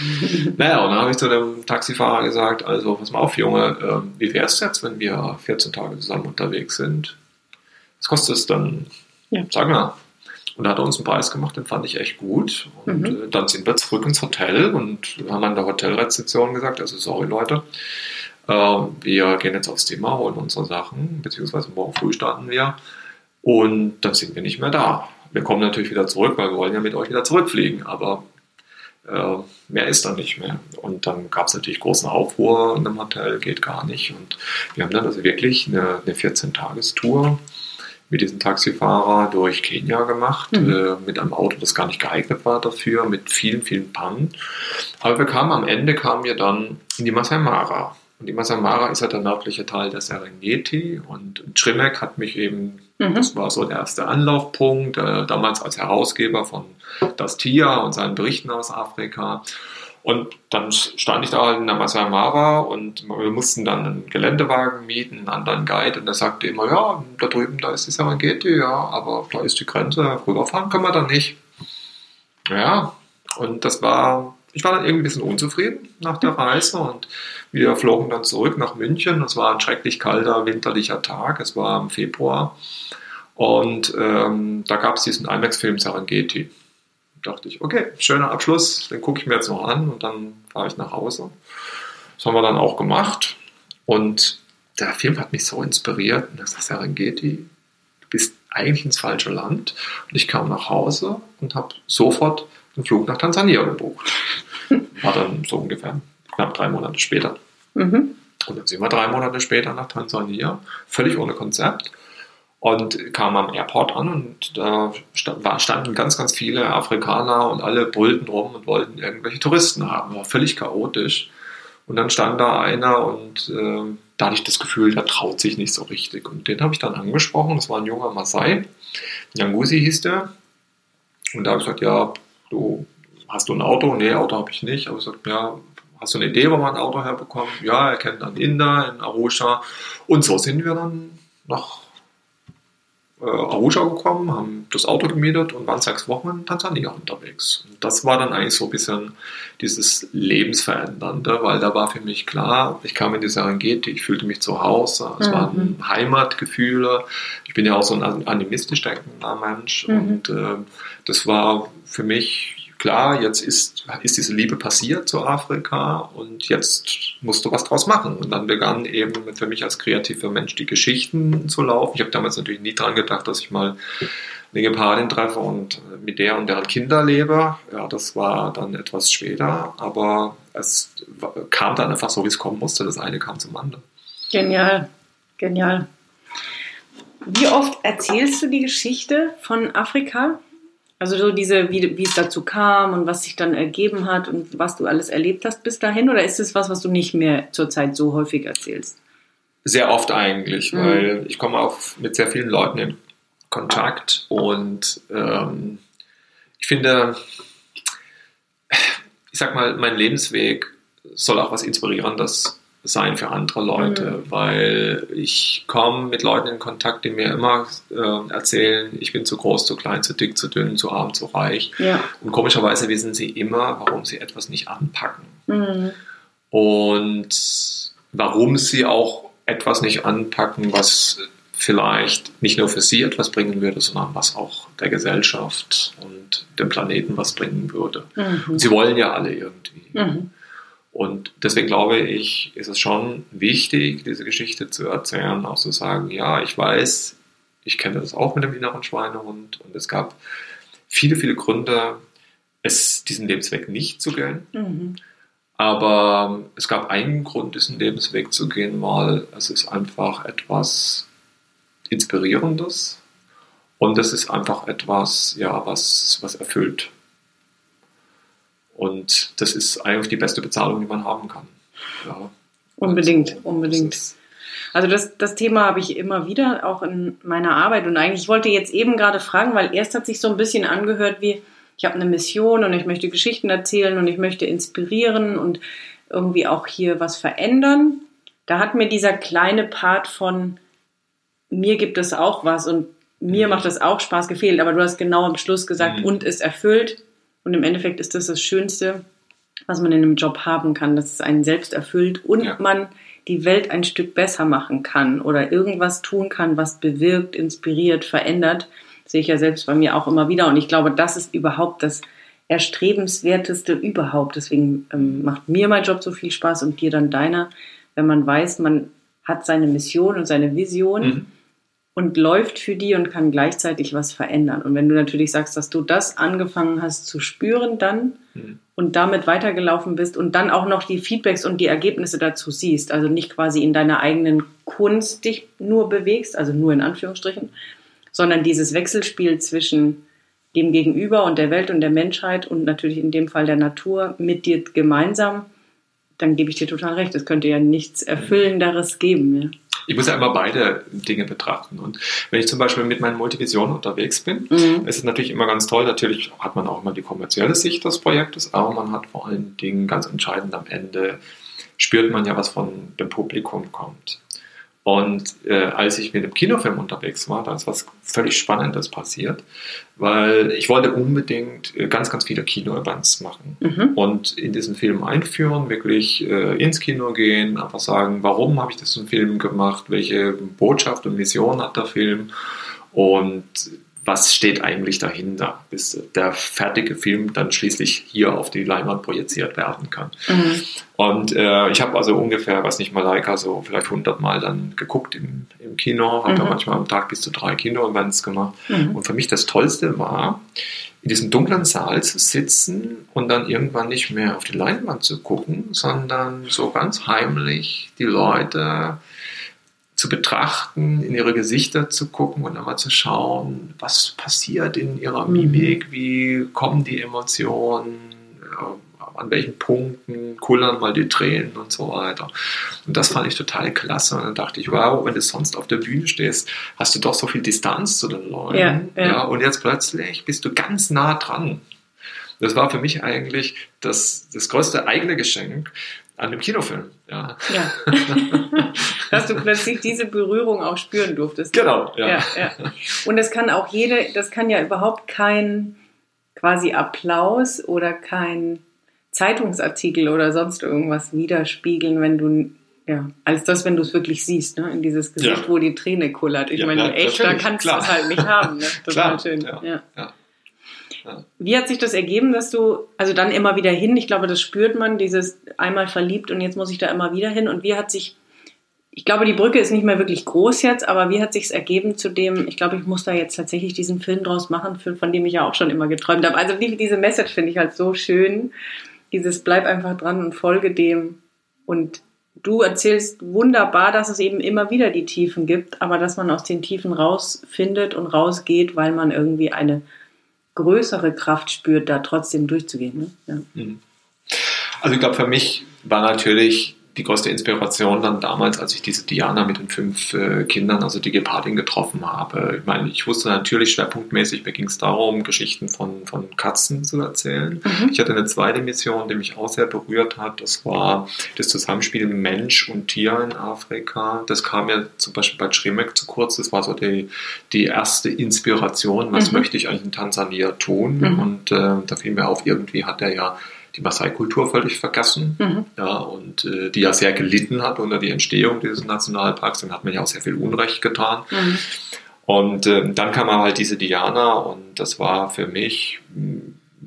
naja, und dann habe ich zu dem Taxifahrer gesagt, also pass mal auf, Junge, äh, wie wäre es jetzt, wenn wir 14 Tage zusammen unterwegs sind? Was kostet es dann? Ja. Sag mal. Und da hat er uns einen Preis gemacht, den fand ich echt gut. Und mhm. Äh, dann sind wir zurück ins Hotel und haben an der Hotelrezeption gesagt, also sorry Leute, äh, wir gehen jetzt aufs Thema, holen unsere Sachen, beziehungsweise morgen früh starten wir. Und dann sind wir nicht mehr da. Wir kommen natürlich wieder zurück, weil wir wollen ja mit euch wieder zurückfliegen, aber äh, mehr ist dann nicht mehr. Und dann gab es natürlich großen Aufruhr in dem Hotel, geht gar nicht. Und wir haben dann also wirklich eine, eine 14-Tagestour mit diesem Taxifahrer durch Kenia gemacht, mhm. äh, mit einem Auto, das gar nicht geeignet war dafür, mit vielen, vielen Pannen. Aber wir kamen am Ende, kamen wir dann in die Masai Mara. Und die Masai Mara ist ja der nördliche Teil der Serengeti und Trimek hat mich eben, mhm. das war so der erste Anlaufpunkt, äh, damals als Herausgeber von Das Tia und seinen Berichten aus Afrika. Und dann stand ich da in der Masai Mara und wir mussten dann einen Geländewagen mieten, einen anderen Guide und der sagte immer, ja, da drüben, da ist die Serengeti, ja, aber da ist die Grenze, rüberfahren können wir dann nicht. Ja, und das war, ich war dann irgendwie ein bisschen unzufrieden nach der Reise und wir flogen dann zurück nach München. Es war ein schrecklich kalter, winterlicher Tag, es war im Februar und ähm, da gab es diesen IMAX-Film Serengeti dachte ich, okay, schöner Abschluss, den gucke ich mir jetzt noch an und dann fahre ich nach Hause. Das haben wir dann auch gemacht und der Film hat mich so inspiriert. Das ist Serengeti, du bist eigentlich ins falsche Land. Und ich kam nach Hause und habe sofort den Flug nach Tansania gebucht. War dann so ungefähr knapp drei Monate später. Mhm. Und dann sind wir drei Monate später nach Tansania, völlig ohne Konzept und kam am Airport an und da standen ganz, ganz viele Afrikaner und alle brüllten rum und wollten irgendwelche Touristen haben. War völlig chaotisch. Und dann stand da einer und äh, da hatte ich das Gefühl, der traut sich nicht so richtig. Und den habe ich dann angesprochen. Das war ein junger Masai. Nyangusi hieß der. Und da habe ich gesagt, ja, du hast du ein Auto? Nee, Auto habe ich nicht. Aber ich gesagt, ja, hast du eine Idee, wo man ein Auto herbekommt? Ja, er kennt einen Inder in Arusha. Und so sind wir dann nach äh, Arusha gekommen, haben das Auto gemietet und waren sechs Wochen in Tansania unterwegs. Und das war dann eigentlich so ein bisschen dieses Lebensverändernde, weil da war für mich klar, ich kam in die Serengeti, ich fühlte mich zu Hause, es mhm. waren Heimatgefühle. Ich bin ja auch so ein animistisch denkender Mensch mhm. und äh, das war für mich klar, jetzt ist, ist diese Liebe passiert zu Afrika und jetzt musst du was draus machen. Und dann begann eben für mich als kreativer Mensch die Geschichten zu laufen. Ich habe damals natürlich nie dran gedacht, dass ich mal eine Gepardin treffe und mit der und deren Kinder lebe. Ja, das war dann etwas später, aber es kam dann einfach so, wie es kommen musste. Das eine kam zum anderen. Genial, genial. Wie oft erzählst du die Geschichte von Afrika? Also so diese, wie, wie es dazu kam und was sich dann ergeben hat und was du alles erlebt hast bis dahin? Oder ist es was, was du nicht mehr zurzeit so häufig erzählst? Sehr oft eigentlich, mhm. weil ich komme auch mit sehr vielen Leuten in Kontakt und ähm, ich finde, ich sag mal, mein Lebensweg soll auch was Inspirierendes sein für andere Leute, mhm. weil ich komme mit Leuten in Kontakt, die mir immer äh, erzählen, ich bin zu groß, zu klein, zu dick, zu dünn, zu arm, zu reich. Ja. Und komischerweise wissen sie immer, warum sie etwas nicht anpacken. Mhm. Und warum sie auch etwas nicht anpacken, was vielleicht nicht nur für sie etwas bringen würde, sondern was auch der Gesellschaft und dem Planeten was bringen würde. Mhm. sie wollen ja alle irgendwie. Und deswegen glaube ich, ist es schon wichtig, diese Geschichte zu erzählen, auch zu sagen, ja, ich weiß, ich kenne das auch mit dem inneren Schweinehund und es gab viele, viele Gründe, es diesen Lebensweg nicht zu gehen. Mhm. Aber es gab einen Grund, diesen Lebensweg zu gehen, weil es ist einfach etwas Inspirierendes und es ist einfach etwas, ja, was, was erfüllt. Und das ist eigentlich die beste Bezahlung, die man haben kann. Ja. Unbedingt, also, unbedingt. Also das, das Thema habe ich immer wieder auch in meiner Arbeit und eigentlich wollte ich jetzt eben gerade fragen, weil erst hat sich so ein bisschen angehört wie, ich habe eine Mission und ich möchte Geschichten erzählen und ich möchte inspirieren und irgendwie auch hier was verändern. Da hat mir dieser kleine Part von mir gibt es auch was und mir mhm. macht das auch Spaß gefehlt, aber du hast genau am Schluss gesagt mhm. und ist erfüllt und im Endeffekt ist das das Schönste, was man in einem Job haben kann, dass es einen selbst erfüllt und ja. man die Welt ein Stück besser machen kann oder irgendwas tun kann, was bewirkt, inspiriert, verändert. Das sehe ich ja selbst bei mir auch immer wieder. Und ich glaube, das ist überhaupt das Erstrebenswerteste überhaupt. Deswegen ähm, macht mir mein Job so viel Spaß und dir dann deiner, wenn man weiß, man hat seine Mission und seine Vision. Mhm und läuft für die und kann gleichzeitig was verändern. Und wenn du natürlich sagst, dass du das angefangen hast zu spüren dann mhm. und damit weitergelaufen bist und dann auch noch die Feedbacks und die Ergebnisse dazu siehst, also nicht quasi in deiner eigenen Kunst dich nur bewegst, also nur in Anführungsstrichen, sondern dieses Wechselspiel zwischen dem Gegenüber und der Welt und der Menschheit und natürlich in dem Fall der Natur mit dir gemeinsam, dann gebe ich dir total recht. Es könnte ja nichts Erfüllenderes geben. Ja ich muss ja immer beide Dinge betrachten. Und wenn ich zum Beispiel mit meinen Multivisionen unterwegs bin, mhm. ist es natürlich immer ganz toll. Natürlich hat man auch immer die kommerzielle Sicht des Projektes, aber man hat vor allen Dingen ganz entscheidend am Ende spürt man ja, was von dem Publikum kommt. Und äh, als ich mit dem Kinofilm unterwegs war, da ist was völlig Spannendes passiert, weil ich wollte unbedingt äh, ganz, ganz viele Kino-Events machen mhm. und in diesen Film einführen, wirklich äh, ins Kino gehen, einfach sagen, warum habe ich diesen Film gemacht, welche Botschaft und Mission hat der Film und was steht eigentlich dahinter, bis der fertige Film dann schließlich hier auf die Leinwand projiziert werden kann. Mhm. Und äh, ich habe also ungefähr, was nicht mal Leica, so vielleicht 100 Mal dann geguckt im, im Kino, habe mhm. da manchmal am Tag bis zu drei Kino-Events gemacht. Mhm. Und für mich das Tollste war, in diesem dunklen Saal zu sitzen und dann irgendwann nicht mehr auf die Leinwand zu gucken, sondern so ganz heimlich die Leute zu betrachten, in ihre Gesichter zu gucken und einmal zu schauen, was passiert in ihrer mhm. Mimik, wie kommen die Emotionen, an welchen Punkten kullern mal die Tränen und so weiter. Und das fand ich total klasse. Und dann dachte ich, wow, wenn du sonst auf der Bühne stehst, hast du doch so viel Distanz zu den Leuten. Ja, ja. ja und jetzt plötzlich bist du ganz nah dran. Das war für mich eigentlich das, das größte eigene Geschenk, an dem Kinofilm. Ja. ja. Dass du plötzlich diese Berührung auch spüren durftest. Genau, ja. ja, ja. Und das kann auch jede, das kann ja überhaupt kein quasi Applaus oder kein Zeitungsartikel oder sonst irgendwas widerspiegeln, wenn du ja, als das, wenn du es wirklich siehst, ne? in dieses Gesicht, ja. wo die Träne kullert. Ich ja, meine, echt, da kannst du es halt nicht haben. Ne? Total schön. Ja. Ja. Wie hat sich das ergeben, dass du, also dann immer wieder hin, ich glaube, das spürt man, dieses einmal verliebt und jetzt muss ich da immer wieder hin. Und wie hat sich, ich glaube, die Brücke ist nicht mehr wirklich groß jetzt, aber wie hat sich es ergeben zu dem, ich glaube, ich muss da jetzt tatsächlich diesen Film draus machen, von dem ich ja auch schon immer geträumt habe. Also diese Message finde ich halt so schön. Dieses bleib einfach dran und folge dem. Und du erzählst wunderbar, dass es eben immer wieder die Tiefen gibt, aber dass man aus den Tiefen rausfindet und rausgeht, weil man irgendwie eine größere Kraft spürt, da trotzdem durchzugehen. Ne? Ja. Mhm. Also ich glaube, für mich war natürlich die größte Inspiration dann damals, als ich diese Diana mit den fünf äh, Kindern, also die Gepardin, getroffen habe. Ich meine, ich wusste natürlich schwerpunktmäßig, mir ging es darum, Geschichten von, von Katzen zu erzählen. Mhm. Ich hatte eine zweite Mission, die mich auch sehr berührt hat. Das war das Zusammenspiel Mensch und Tier in Afrika. Das kam ja zum Beispiel bei Schremek zu kurz. Das war so die, die erste Inspiration, was mhm. möchte ich eigentlich in Tansania tun. Mhm. Und äh, da fiel mir auf, irgendwie hat er ja die Maasai-Kultur völlig vergessen, mhm. ja, und äh, die ja sehr gelitten hat unter die Entstehung dieses Nationalparks. Dann hat man ja auch sehr viel Unrecht getan. Mhm. Und äh, dann kam halt diese Diana und das war für mich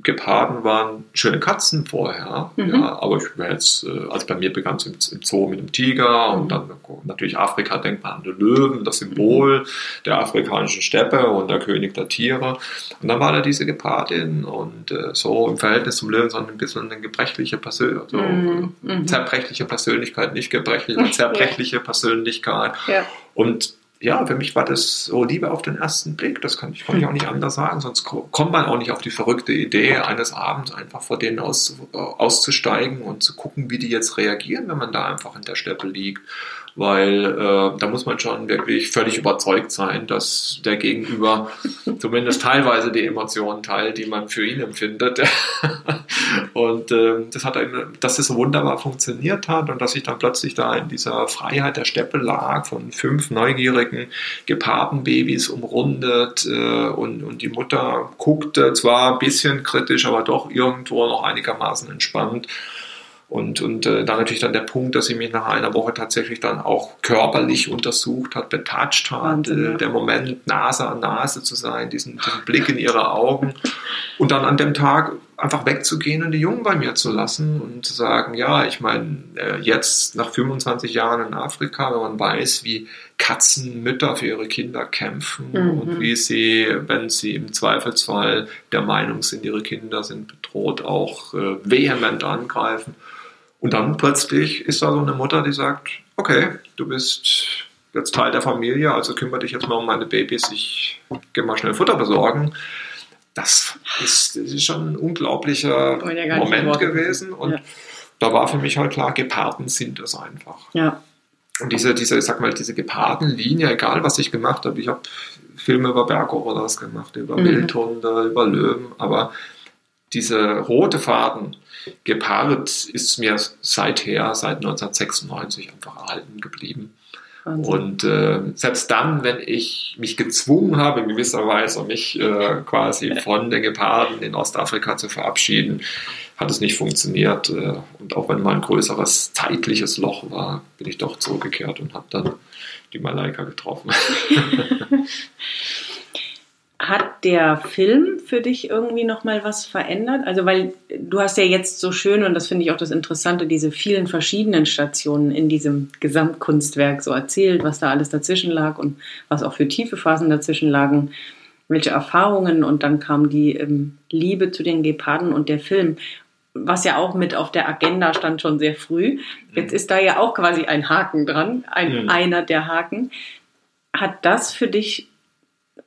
Geparden waren schöne Katzen vorher, mhm. ja, aber ich wäre jetzt, äh, also bei mir begann es im, im, Zoo mit dem Tiger mhm. und dann natürlich Afrika denkt man an den Löwen, das Symbol mhm. der afrikanischen Steppe und der König der Tiere. Und dann war da diese Gepardin und äh, so im Verhältnis zum Löwen so ein bisschen eine gebrechliche Persönlichkeit, so, mhm. mhm. zerbrechliche Persönlichkeit, nicht gebrechliche, zerbrechliche Persönlichkeit. Ja. Und ja, für mich war das so Liebe auf den ersten Blick. Das kann ich, kann ich auch nicht anders sagen. Sonst kommt man auch nicht auf die verrückte Idee, eines Abends einfach vor denen aus, auszusteigen und zu gucken, wie die jetzt reagieren, wenn man da einfach in der Steppe liegt. Weil äh, da muss man schon wirklich völlig überzeugt sein, dass der Gegenüber zumindest teilweise die Emotionen teilt, die man für ihn empfindet. und äh, das hat einem, dass es so wunderbar funktioniert hat und dass ich dann plötzlich da in dieser Freiheit der Steppe lag, von fünf neugierigen Gepardenbabys umrundet äh, und, und die Mutter guckte zwar ein bisschen kritisch, aber doch irgendwo noch einigermaßen entspannt. Und, und äh, dann natürlich dann der Punkt, dass sie mich nach einer Woche tatsächlich dann auch körperlich untersucht hat, betatscht hat, äh, der Moment Nase an Nase zu sein, diesen, diesen Blick in ihre Augen und dann an dem Tag einfach wegzugehen und die Jungen bei mir zu lassen und zu sagen, ja, ich meine, äh, jetzt nach 25 Jahren in Afrika, wenn man weiß, wie Katzenmütter für ihre Kinder kämpfen mhm. und wie sie, wenn sie im Zweifelsfall der Meinung sind, ihre Kinder sind bedroht, auch äh, vehement angreifen und dann plötzlich ist da so eine Mutter, die sagt, okay, du bist jetzt Teil der Familie, also kümmere dich jetzt mal um meine Babys, ich gehe mal schnell Futter besorgen. Das ist, das ist schon ein unglaublicher ja Moment gewesen und ja. da war für mich halt klar, Geparden sind es einfach. Ja. Und diese, diese, sag mal, diese Gepardenlinie, egal was ich gemacht habe, ich habe Filme über Bergoroders gemacht, über mhm. Wildhunde, über Löwen, aber diese rote Faden, gepaart ist mir seither, seit 1996 einfach erhalten geblieben. Wahnsinn. Und äh, selbst dann, wenn ich mich gezwungen habe, in gewisser Weise, mich äh, quasi von den Geparden in Ostafrika zu verabschieden, hat es nicht funktioniert. Äh, und auch wenn mal ein größeres zeitliches Loch war, bin ich doch zurückgekehrt und habe dann die Malaika getroffen. Hat der Film für dich irgendwie nochmal was verändert? Also, weil du hast ja jetzt so schön, und das finde ich auch das Interessante, diese vielen verschiedenen Stationen in diesem Gesamtkunstwerk so erzählt, was da alles dazwischen lag und was auch für tiefe Phasen dazwischen lagen, welche Erfahrungen und dann kam die ähm, Liebe zu den Geparden und der Film, was ja auch mit auf der Agenda stand schon sehr früh. Jetzt mhm. ist da ja auch quasi ein Haken dran, ein, mhm. einer der Haken. Hat das für dich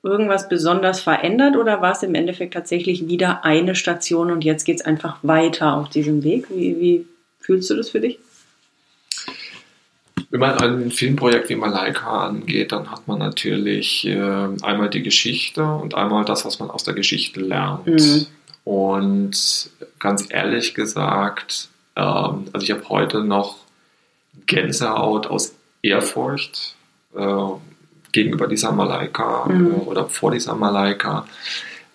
irgendwas besonders verändert oder war es im Endeffekt tatsächlich wieder eine Station und jetzt geht es einfach weiter auf diesem Weg? Wie, wie fühlst du das für dich? Wenn man ein Filmprojekt wie Malaika angeht, dann hat man natürlich äh, einmal die Geschichte und einmal das, was man aus der Geschichte lernt. Mhm. Und ganz ehrlich gesagt, ähm, also ich habe heute noch Gänsehaut aus Ehrfurcht, äh, gegenüber dieser Malaika mhm. Oder vor dieser Malaika,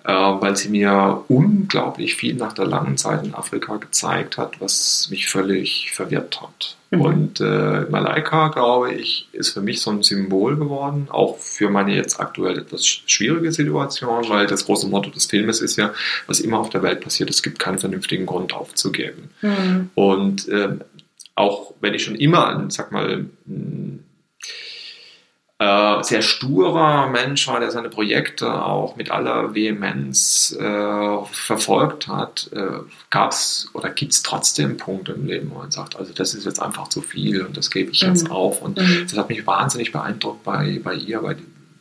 äh, weil sie mir unglaublich viel nach der langen Zeit in Afrika gezeigt hat, was mich völlig verwirrt hat. Mhm. Und äh, Malaika, glaube ich, ist für mich so ein Symbol geworden, auch für meine jetzt aktuell etwas schwierige Situation, weil das große Motto des Filmes ist ja, was immer auf der Welt passiert, es gibt keinen vernünftigen Grund aufzugeben. Mhm. Und äh, auch wenn ich schon immer sag mal, äh, sehr sturer Mensch war, der seine Projekte auch mit aller Vehemenz äh, verfolgt hat, äh, gab es oder gibt es trotzdem Punkte im Leben, wo man sagt, also das ist jetzt einfach zu viel und das gebe ich jetzt mhm. auf. Und mhm. das hat mich wahnsinnig beeindruckt bei, bei ihr, bei,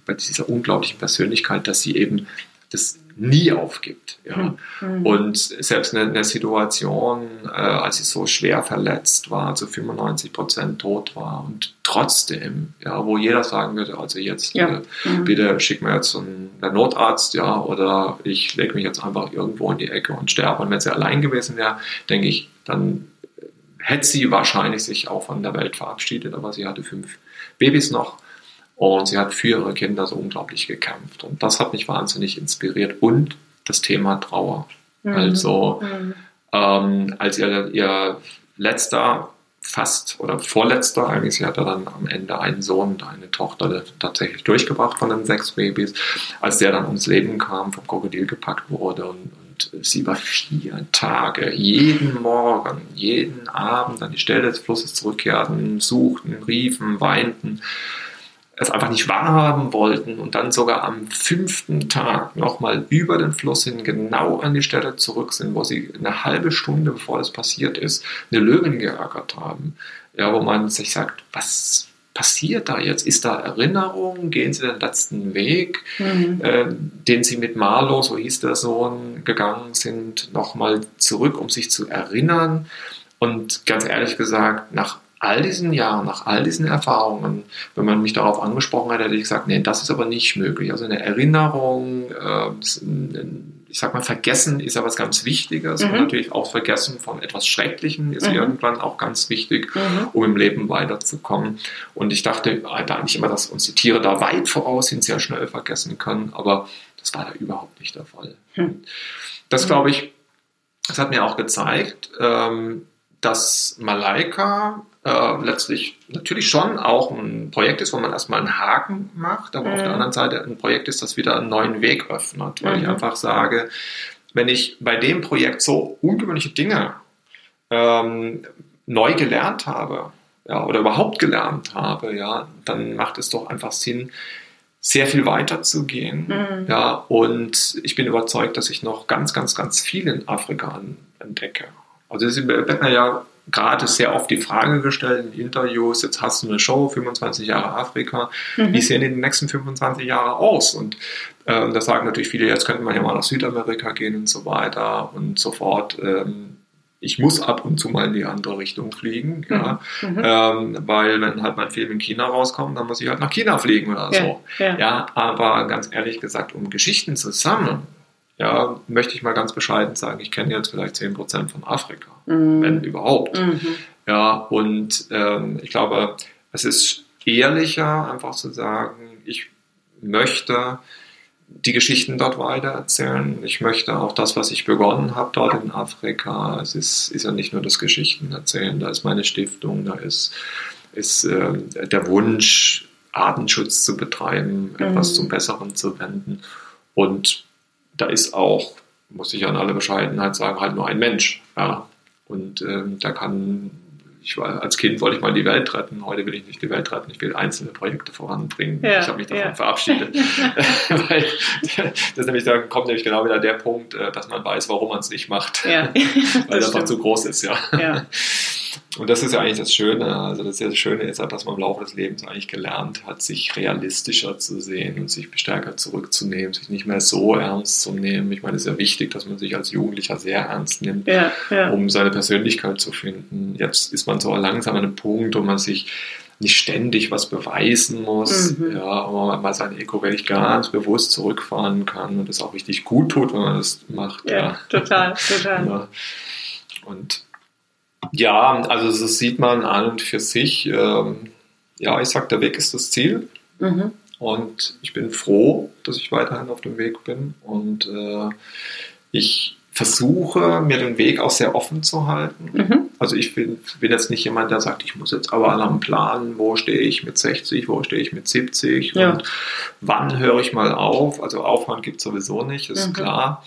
bei dieser unglaublichen Persönlichkeit, dass sie eben das nie aufgibt. Ja. Mhm. Und selbst in der Situation, äh, als sie so schwer verletzt war, zu 95 Prozent tot war und trotzdem, ja, wo jeder sagen würde, also jetzt ja. äh, mhm. bitte schick mir jetzt einen, einen Notarzt, ja, oder ich lege mich jetzt einfach irgendwo in die Ecke und sterbe. Und wenn sie allein gewesen wäre, denke ich, dann hätte sie wahrscheinlich sich auch von der Welt verabschiedet, aber sie hatte fünf Babys noch und sie hat für ihre Kinder so unglaublich gekämpft. Und das hat mich wahnsinnig inspiriert. Und das Thema Trauer. Mhm. Also, mhm. Ähm, als ihr, ihr letzter, fast oder vorletzter, eigentlich, sie hatte dann am Ende einen Sohn und eine Tochter tatsächlich durchgebracht von den sechs Babys, als der dann ums Leben kam, vom Krokodil gepackt wurde und, und sie über vier Tage, jeden Morgen, jeden Abend an die Stelle des Flusses zurückkehrten, suchten, riefen, weinten es einfach nicht wahrhaben wollten und dann sogar am fünften Tag nochmal über den Fluss hin genau an die Stelle zurück sind, wo sie eine halbe Stunde bevor das passiert ist, eine Löwin geärgert haben. Ja, wo man sich sagt, was passiert da jetzt? Ist da Erinnerung? Gehen sie den letzten Weg, mhm. äh, den sie mit Marlo, so hieß der Sohn, gegangen sind, nochmal zurück, um sich zu erinnern? Und ganz ehrlich gesagt, nach all diesen Jahren, nach all diesen Erfahrungen, wenn man mich darauf angesprochen hat, hätte ich gesagt, nee, das ist aber nicht möglich. Also eine Erinnerung, äh, ich sag mal, Vergessen ist ja was ganz Wichtiges. Mhm. Und natürlich auch Vergessen von etwas Schrecklichen ist mhm. irgendwann auch ganz wichtig, mhm. um im Leben weiterzukommen. Und ich dachte eigentlich immer, dass uns die Tiere da weit voraus sind, sehr schnell vergessen können, aber das war da überhaupt nicht der Fall. Hm. Das glaube ich, das hat mir auch gezeigt, ähm, dass Malaika äh, letztlich natürlich schon auch ein Projekt ist, wo man erstmal einen Haken macht, aber mhm. auf der mhm. anderen Seite ein Projekt ist, das wieder einen neuen Weg öffnet, weil mhm. ich einfach sage, wenn ich bei dem Projekt so ungewöhnliche Dinge ähm, neu gelernt habe, ja, oder überhaupt gelernt habe, ja, dann macht es doch einfach Sinn, sehr viel weiter zu gehen. Mhm. Ja, und ich bin überzeugt, dass ich noch ganz, ganz, ganz viel in Afrika entdecke. Also wird mir ja gerade sehr oft die Frage gestellt in Interviews, jetzt hast du eine Show, 25 Jahre Afrika, mhm. wie sehen die nächsten 25 Jahre aus? Und ähm, da sagen natürlich viele, jetzt könnte man ja mal nach Südamerika gehen und so weiter und so fort. Ähm, ich muss ab und zu mal in die andere Richtung fliegen, ja, mhm. mhm. ähm, weil wenn halt mein Film in China rauskommt, dann muss ich halt nach China fliegen oder ja, so. Ja. ja, aber ganz ehrlich gesagt, um Geschichten zu sammeln, ja, möchte ich mal ganz bescheiden sagen, ich kenne jetzt vielleicht 10% von Afrika, mhm. wenn überhaupt. Mhm. Ja, und ähm, ich glaube, es ist ehrlicher, einfach zu sagen, ich möchte die Geschichten dort weitererzählen. Ich möchte auch das, was ich begonnen habe dort in Afrika, es ist, ist ja nicht nur das Geschichten erzählen, da ist meine Stiftung, da ist, ist äh, der Wunsch, Artenschutz zu betreiben, mhm. etwas zum Besseren zu wenden. Und da ist auch, muss ich an alle Bescheidenheit sagen, halt nur ein Mensch. Ja. Und ähm, da kann, ich war, als Kind wollte ich mal die Welt retten, heute will ich nicht die Welt retten, ich will einzelne Projekte voranbringen. Ja, ich habe mich davon ja. verabschiedet. Weil das nämlich, da kommt nämlich genau wieder der Punkt, äh, dass man weiß, warum man es nicht macht. Weil das einfach zu groß ist, ja. Ja. Und das ist ja eigentlich das Schöne. Also das, das Schöne ist halt, dass man im Laufe des Lebens eigentlich gelernt hat, sich realistischer zu sehen und sich stärker zurückzunehmen, sich nicht mehr so ernst zu nehmen. Ich meine, es ist ja wichtig, dass man sich als Jugendlicher sehr ernst nimmt, ja, ja. um seine Persönlichkeit zu finden. Jetzt ist man so langsam an einem Punkt, wo man sich nicht ständig was beweisen muss, mhm. ja, aber mal sein Ego wirklich ganz bewusst zurückfahren kann und es auch richtig gut tut, wenn man das macht. Ja, ja. total, total. Ja. Und ja, also das sieht man an und für sich. Ähm, ja, ich sag, der Weg ist das Ziel. Mhm. Und ich bin froh, dass ich weiterhin auf dem Weg bin. Und äh, ich versuche, mir den Weg auch sehr offen zu halten. Mhm. Also ich bin, bin, jetzt nicht jemand, der sagt, ich muss jetzt aber alarm planen, wo stehe ich mit 60, wo stehe ich mit 70 ja. und wann höre ich mal auf. Also aufhören gibt es sowieso nicht, ist mhm. klar.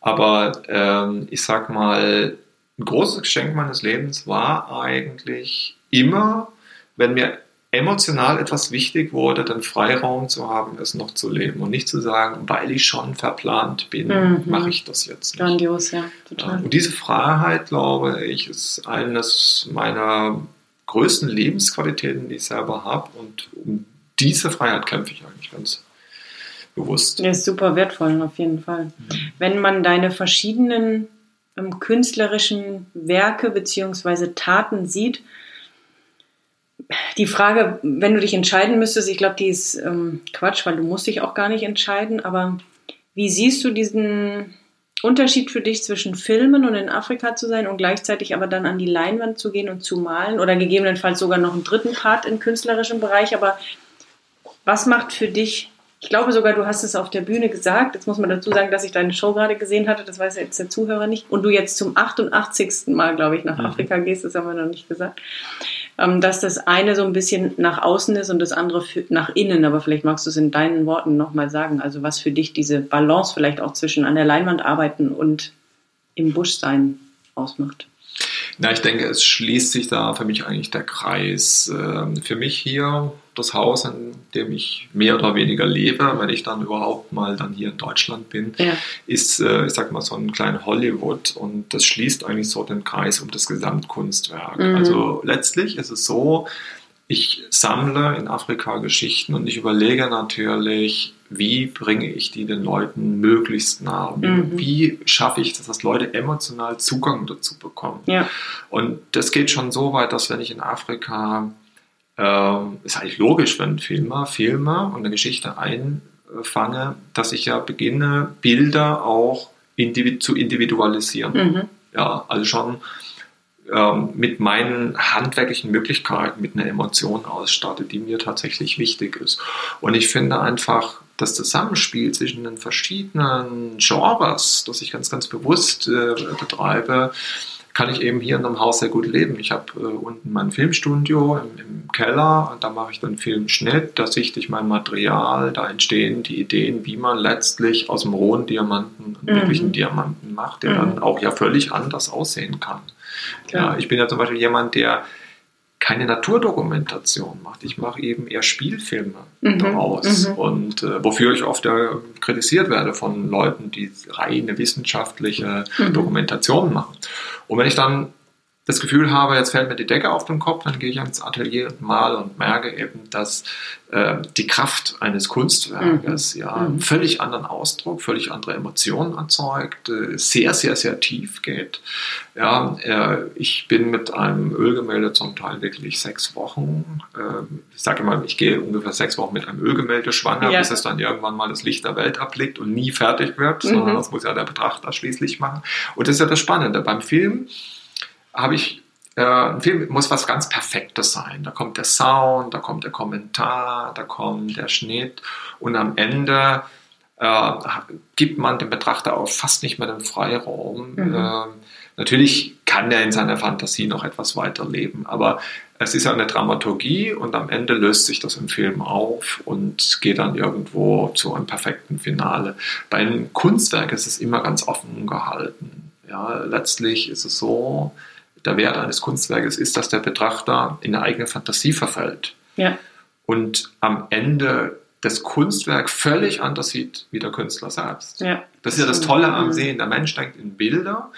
Aber ähm, ich sag mal, ein großes Geschenk meines Lebens war eigentlich immer, wenn mir emotional etwas wichtig wurde, den Freiraum zu haben, es noch zu leben und nicht zu sagen, weil ich schon verplant bin, mhm. mache ich das jetzt nicht. Grandios, ja, total. Und diese Freiheit, glaube ich, ist eines meiner größten Lebensqualitäten, die ich selber habe und um diese Freiheit kämpfe ich eigentlich ganz bewusst. Ja, ist super wertvoll, auf jeden Fall. Mhm. Wenn man deine verschiedenen künstlerischen Werke bzw. Taten sieht. Die Frage, wenn du dich entscheiden müsstest, ich glaube, die ist ähm, Quatsch, weil du musst dich auch gar nicht entscheiden, aber wie siehst du diesen Unterschied für dich zwischen Filmen und in Afrika zu sein und gleichzeitig aber dann an die Leinwand zu gehen und zu malen oder gegebenenfalls sogar noch einen dritten Part im künstlerischen Bereich, aber was macht für dich ich glaube sogar, du hast es auf der Bühne gesagt. Jetzt muss man dazu sagen, dass ich deine Show gerade gesehen hatte. Das weiß jetzt der Zuhörer nicht. Und du jetzt zum 88. Mal, glaube ich, nach mhm. Afrika gehst. Das haben wir noch nicht gesagt. Ähm, dass das eine so ein bisschen nach außen ist und das andere nach innen. Aber vielleicht magst du es in deinen Worten nochmal sagen. Also was für dich diese Balance vielleicht auch zwischen an der Leinwand arbeiten und im Busch sein ausmacht. Na, ich denke, es schließt sich da für mich eigentlich der Kreis. Ähm, für mich hier das Haus, in dem ich mehr oder weniger lebe, wenn ich dann überhaupt mal dann hier in Deutschland bin, ja. ist, äh, ich sag mal, so ein kleiner Hollywood und das schließt eigentlich so den Kreis um das Gesamtkunstwerk. Mhm. Also letztlich ist es so, ich sammle in Afrika Geschichten und ich überlege natürlich, wie bringe ich die den Leuten möglichst nah? Mhm. Wie schaffe ich, dass das Leute emotional Zugang dazu bekommen? Ja. Und das geht schon so weit, dass wenn ich in Afrika, äh, ist eigentlich logisch, wenn Filmer, Filme und eine Geschichte einfange, dass ich ja beginne, Bilder auch individu zu individualisieren. Mhm. Ja, also schon ähm, mit meinen handwerklichen Möglichkeiten, mit einer Emotion ausstatte, die mir tatsächlich wichtig ist. Und ich finde einfach, das Zusammenspiel zwischen den verschiedenen Genres, das ich ganz, ganz bewusst äh, betreibe, kann ich eben hier in einem Haus sehr gut leben. Ich habe äh, unten mein Filmstudio im, im Keller und da mache ich dann Filmschnitt, da sichte ich mein Material, da entstehen die Ideen, wie man letztlich aus dem rohen Diamanten einen mhm. wirklichen Diamanten macht, der mhm. dann auch ja völlig anders aussehen kann. Ja, ich bin ja zum Beispiel jemand, der keine Naturdokumentation macht. Ich mache eben eher Spielfilme mhm. daraus. Mhm. Und äh, wofür ich oft äh, kritisiert werde von Leuten, die reine wissenschaftliche mhm. Dokumentation machen. Und wenn ich dann das Gefühl habe, jetzt fällt mir die Decke auf den Kopf, dann gehe ich ans Atelier und male und merke eben, dass äh, die Kraft eines Kunstwerkes mhm. ja einen mhm. völlig anderen Ausdruck, völlig andere Emotionen erzeugt, äh, sehr, sehr, sehr tief geht. Ja, äh, ich bin mit einem Ölgemälde zum Teil wirklich sechs Wochen, äh, ich sage mal, ich gehe ungefähr sechs Wochen mit einem Ölgemälde schwanger, ja. bis es dann irgendwann mal das Licht der Welt erblickt und nie fertig wird, mhm. sondern das muss ja der Betrachter schließlich machen. Und das ist ja das Spannende. Beim Film habe ich, äh, ein Film muss was ganz Perfektes sein. Da kommt der Sound, da kommt der Kommentar, da kommt der Schnitt und am Ende äh, gibt man dem Betrachter auch fast nicht mehr den Freiraum. Mhm. Äh, natürlich kann er in seiner Fantasie noch etwas weiterleben, aber es ist ja eine Dramaturgie und am Ende löst sich das im Film auf und geht dann irgendwo zu einem perfekten Finale. Bei einem Kunstwerk ist es immer ganz offen gehalten. Ja, letztlich ist es so, der Wert eines Kunstwerkes ist, dass der Betrachter in eine eigene Fantasie verfällt. Ja. Und am Ende das Kunstwerk völlig anders sieht wie der Künstler selbst. Ja. Das ist ja das Tolle am Sehen. Der Mensch denkt in Bilder,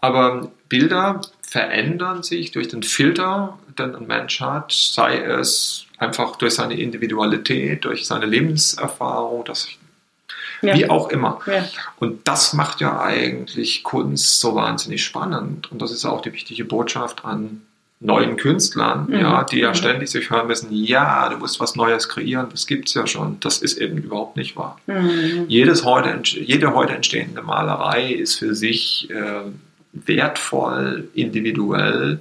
aber Bilder verändern sich durch den Filter, den ein Mensch hat, sei es einfach durch seine Individualität, durch seine Lebenserfahrung, das ja. Wie auch immer. Ja. Und das macht ja eigentlich Kunst so wahnsinnig spannend. Und das ist auch die wichtige Botschaft an neuen Künstlern, mhm. ja, die ja mhm. ständig sich hören müssen, ja, du musst was Neues kreieren, das gibt es ja schon. Das ist eben überhaupt nicht wahr. Mhm. Jedes heute, jede heute entstehende Malerei ist für sich äh, wertvoll, individuell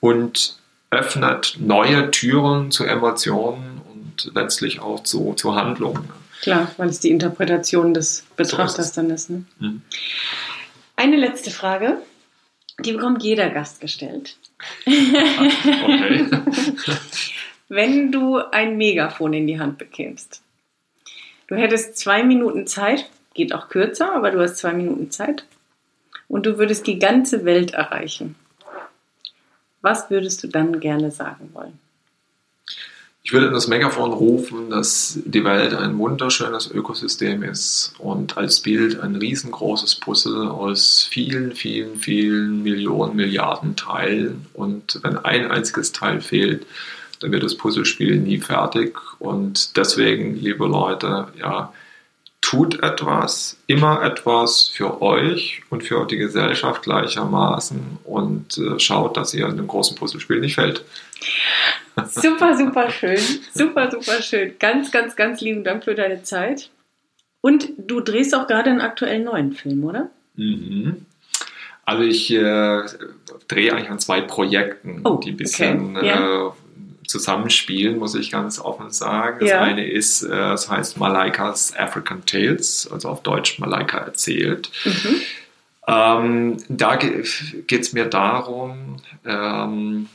und öffnet neue Türen zu Emotionen und letztlich auch zu, zu Handlungen. Klar, weil es die Interpretation des Betrachters so dann ist. Ne? Mhm. Eine letzte Frage, die bekommt jeder Gast gestellt. okay. Wenn du ein Megafon in die Hand bekämst, du hättest zwei Minuten Zeit, geht auch kürzer, aber du hast zwei Minuten Zeit und du würdest die ganze Welt erreichen. Was würdest du dann gerne sagen wollen? Ich würde in das Megafon rufen, dass die Welt ein wunderschönes Ökosystem ist und als Bild ein riesengroßes Puzzle aus vielen, vielen, vielen Millionen, Milliarden Teilen. Und wenn ein einziges Teil fehlt, dann wird das Puzzlespiel nie fertig. Und deswegen, liebe Leute, ja, tut etwas, immer etwas für euch und für die Gesellschaft gleichermaßen und äh, schaut, dass ihr in dem großen Puzzlespiel nicht fällt. Super, super schön. Super, super schön. Ganz, ganz, ganz lieben Dank für deine Zeit. Und du drehst auch gerade einen aktuellen neuen Film, oder? Mhm. Also ich äh, drehe eigentlich an zwei Projekten, oh, die ein bisschen okay. yeah. äh, zusammenspielen, muss ich ganz offen sagen. Das ja. eine ist, äh, das heißt Malaikas African Tales, also auf Deutsch Malaika erzählt. Mhm. Ähm, da geht es mir darum, ähm,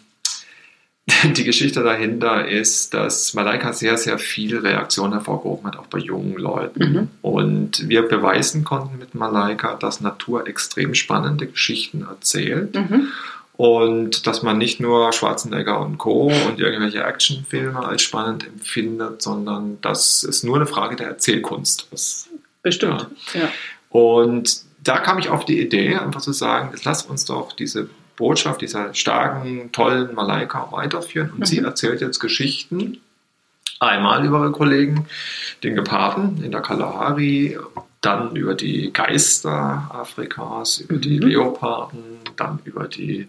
die Geschichte dahinter ist, dass Malaika sehr, sehr viel Reaktion hervorgehoben hat, auch bei jungen Leuten. Mhm. Und wir beweisen konnten mit Malaika, dass Natur extrem spannende Geschichten erzählt. Mhm. Und dass man nicht nur Schwarzenegger und Co. und irgendwelche Actionfilme als spannend empfindet, sondern dass es nur eine Frage der Erzählkunst ist. Bestimmt, ja. ja. Und da kam ich auf die Idee, einfach zu sagen, lass uns doch diese Botschaft dieser starken, tollen Malaika weiterführen. Und mhm. sie erzählt jetzt Geschichten. Einmal über ihre Kollegen, den Geparden in der Kalahari, dann über die Geister Afrikas, über die mhm. Leoparden, dann über die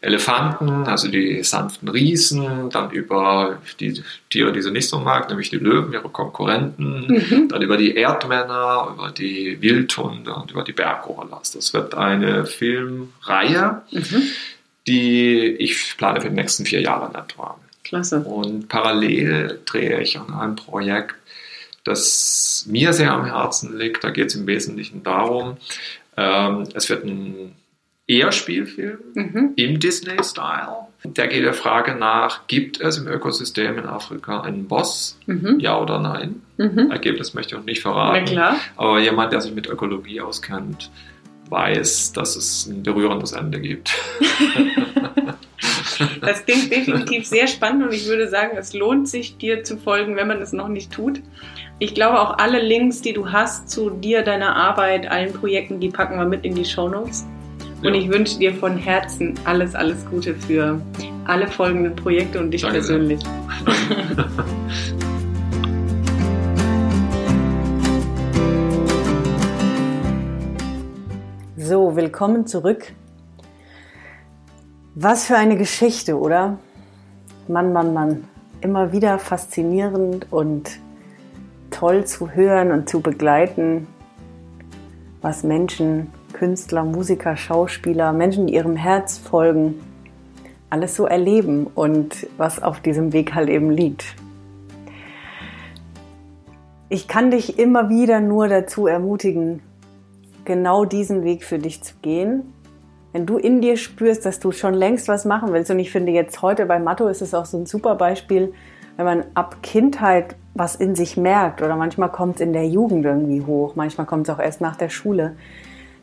Elefanten, also die sanften Riesen, dann über die Tiere, die sie nicht so mag, nämlich die Löwen, ihre Konkurrenten, mhm. dann über die Erdmänner, über die Wildhunde und über die Berggorillas. Das wird eine Filmreihe, mhm. die ich plane für die nächsten vier Jahre in etwa. Klasse. Und parallel drehe ich an einem Projekt, das mir sehr am Herzen liegt. Da geht es im Wesentlichen darum, ähm, es wird ein Eher-Spielfilm mhm. im Disney-Style. Der geht der Frage nach, gibt es im Ökosystem in Afrika einen Boss? Mhm. Ja oder nein? Mhm. Ergebnis möchte ich auch nicht verraten. Aber jemand, der sich mit Ökologie auskennt, weiß, dass es ein berührendes Ende gibt. das klingt definitiv sehr spannend und ich würde sagen, es lohnt sich, dir zu folgen, wenn man es noch nicht tut. Ich glaube, auch alle Links, die du hast zu dir, deiner Arbeit, allen Projekten, die packen wir mit in die Show Notes. Und ja. ich wünsche dir von Herzen alles, alles Gute für alle folgenden Projekte und dich Danke persönlich. so, willkommen zurück. Was für eine Geschichte, oder? Mann, Mann, Mann. Immer wieder faszinierend und toll zu hören und zu begleiten, was Menschen Künstler, Musiker, Schauspieler, Menschen, die ihrem Herz folgen, alles so erleben und was auf diesem Weg halt eben liegt. Ich kann dich immer wieder nur dazu ermutigen, genau diesen Weg für dich zu gehen. Wenn du in dir spürst, dass du schon längst was machen willst, und ich finde jetzt heute bei Matto ist es auch so ein super Beispiel, wenn man ab Kindheit was in sich merkt oder manchmal kommt es in der Jugend irgendwie hoch, manchmal kommt es auch erst nach der Schule,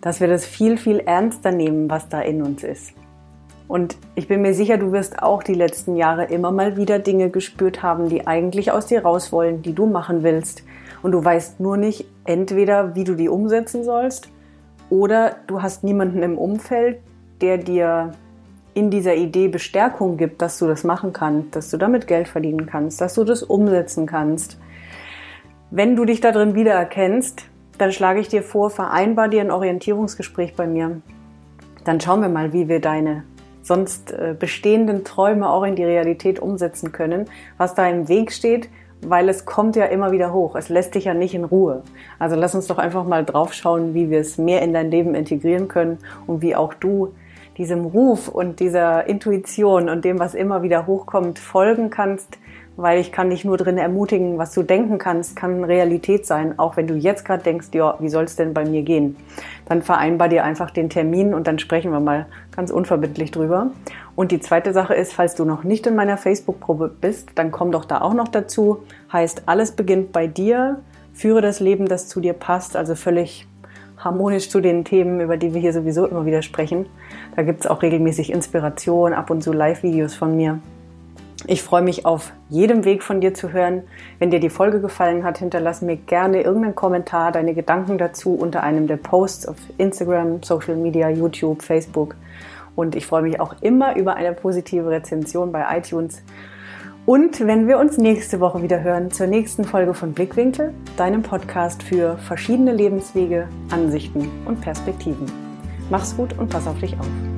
dass wir das viel, viel ernster nehmen, was da in uns ist. Und ich bin mir sicher, du wirst auch die letzten Jahre immer mal wieder Dinge gespürt haben, die eigentlich aus dir raus wollen, die du machen willst. Und du weißt nur nicht entweder, wie du die umsetzen sollst, oder du hast niemanden im Umfeld, der dir in dieser Idee Bestärkung gibt, dass du das machen kannst, dass du damit Geld verdienen kannst, dass du das umsetzen kannst. Wenn du dich da drin wiedererkennst, dann schlage ich dir vor, vereinbar dir ein Orientierungsgespräch bei mir. Dann schauen wir mal, wie wir deine sonst äh, bestehenden Träume auch in die Realität umsetzen können, was da im Weg steht, weil es kommt ja immer wieder hoch. Es lässt dich ja nicht in Ruhe. Also lass uns doch einfach mal drauf schauen, wie wir es mehr in dein Leben integrieren können und wie auch du diesem Ruf und dieser Intuition und dem, was immer wieder hochkommt, folgen kannst, weil ich kann dich nur drin ermutigen, was du denken kannst, kann Realität sein, auch wenn du jetzt gerade denkst, ja, wie soll es denn bei mir gehen? Dann vereinbar dir einfach den Termin und dann sprechen wir mal ganz unverbindlich drüber. Und die zweite Sache ist, falls du noch nicht in meiner Facebook-Gruppe bist, dann komm doch da auch noch dazu. Heißt, alles beginnt bei dir, führe das Leben, das zu dir passt, also völlig harmonisch zu den Themen, über die wir hier sowieso immer wieder sprechen. Da gibt es auch regelmäßig Inspiration, ab und zu Live-Videos von mir. Ich freue mich auf jedem Weg von dir zu hören. Wenn dir die Folge gefallen hat, hinterlass mir gerne irgendeinen Kommentar, deine Gedanken dazu unter einem der Posts auf Instagram, Social Media, YouTube, Facebook. Und ich freue mich auch immer über eine positive Rezension bei iTunes. Und wenn wir uns nächste Woche wieder hören zur nächsten Folge von Blickwinkel, deinem Podcast für verschiedene Lebenswege, Ansichten und Perspektiven. Mach's gut und pass auf dich auf.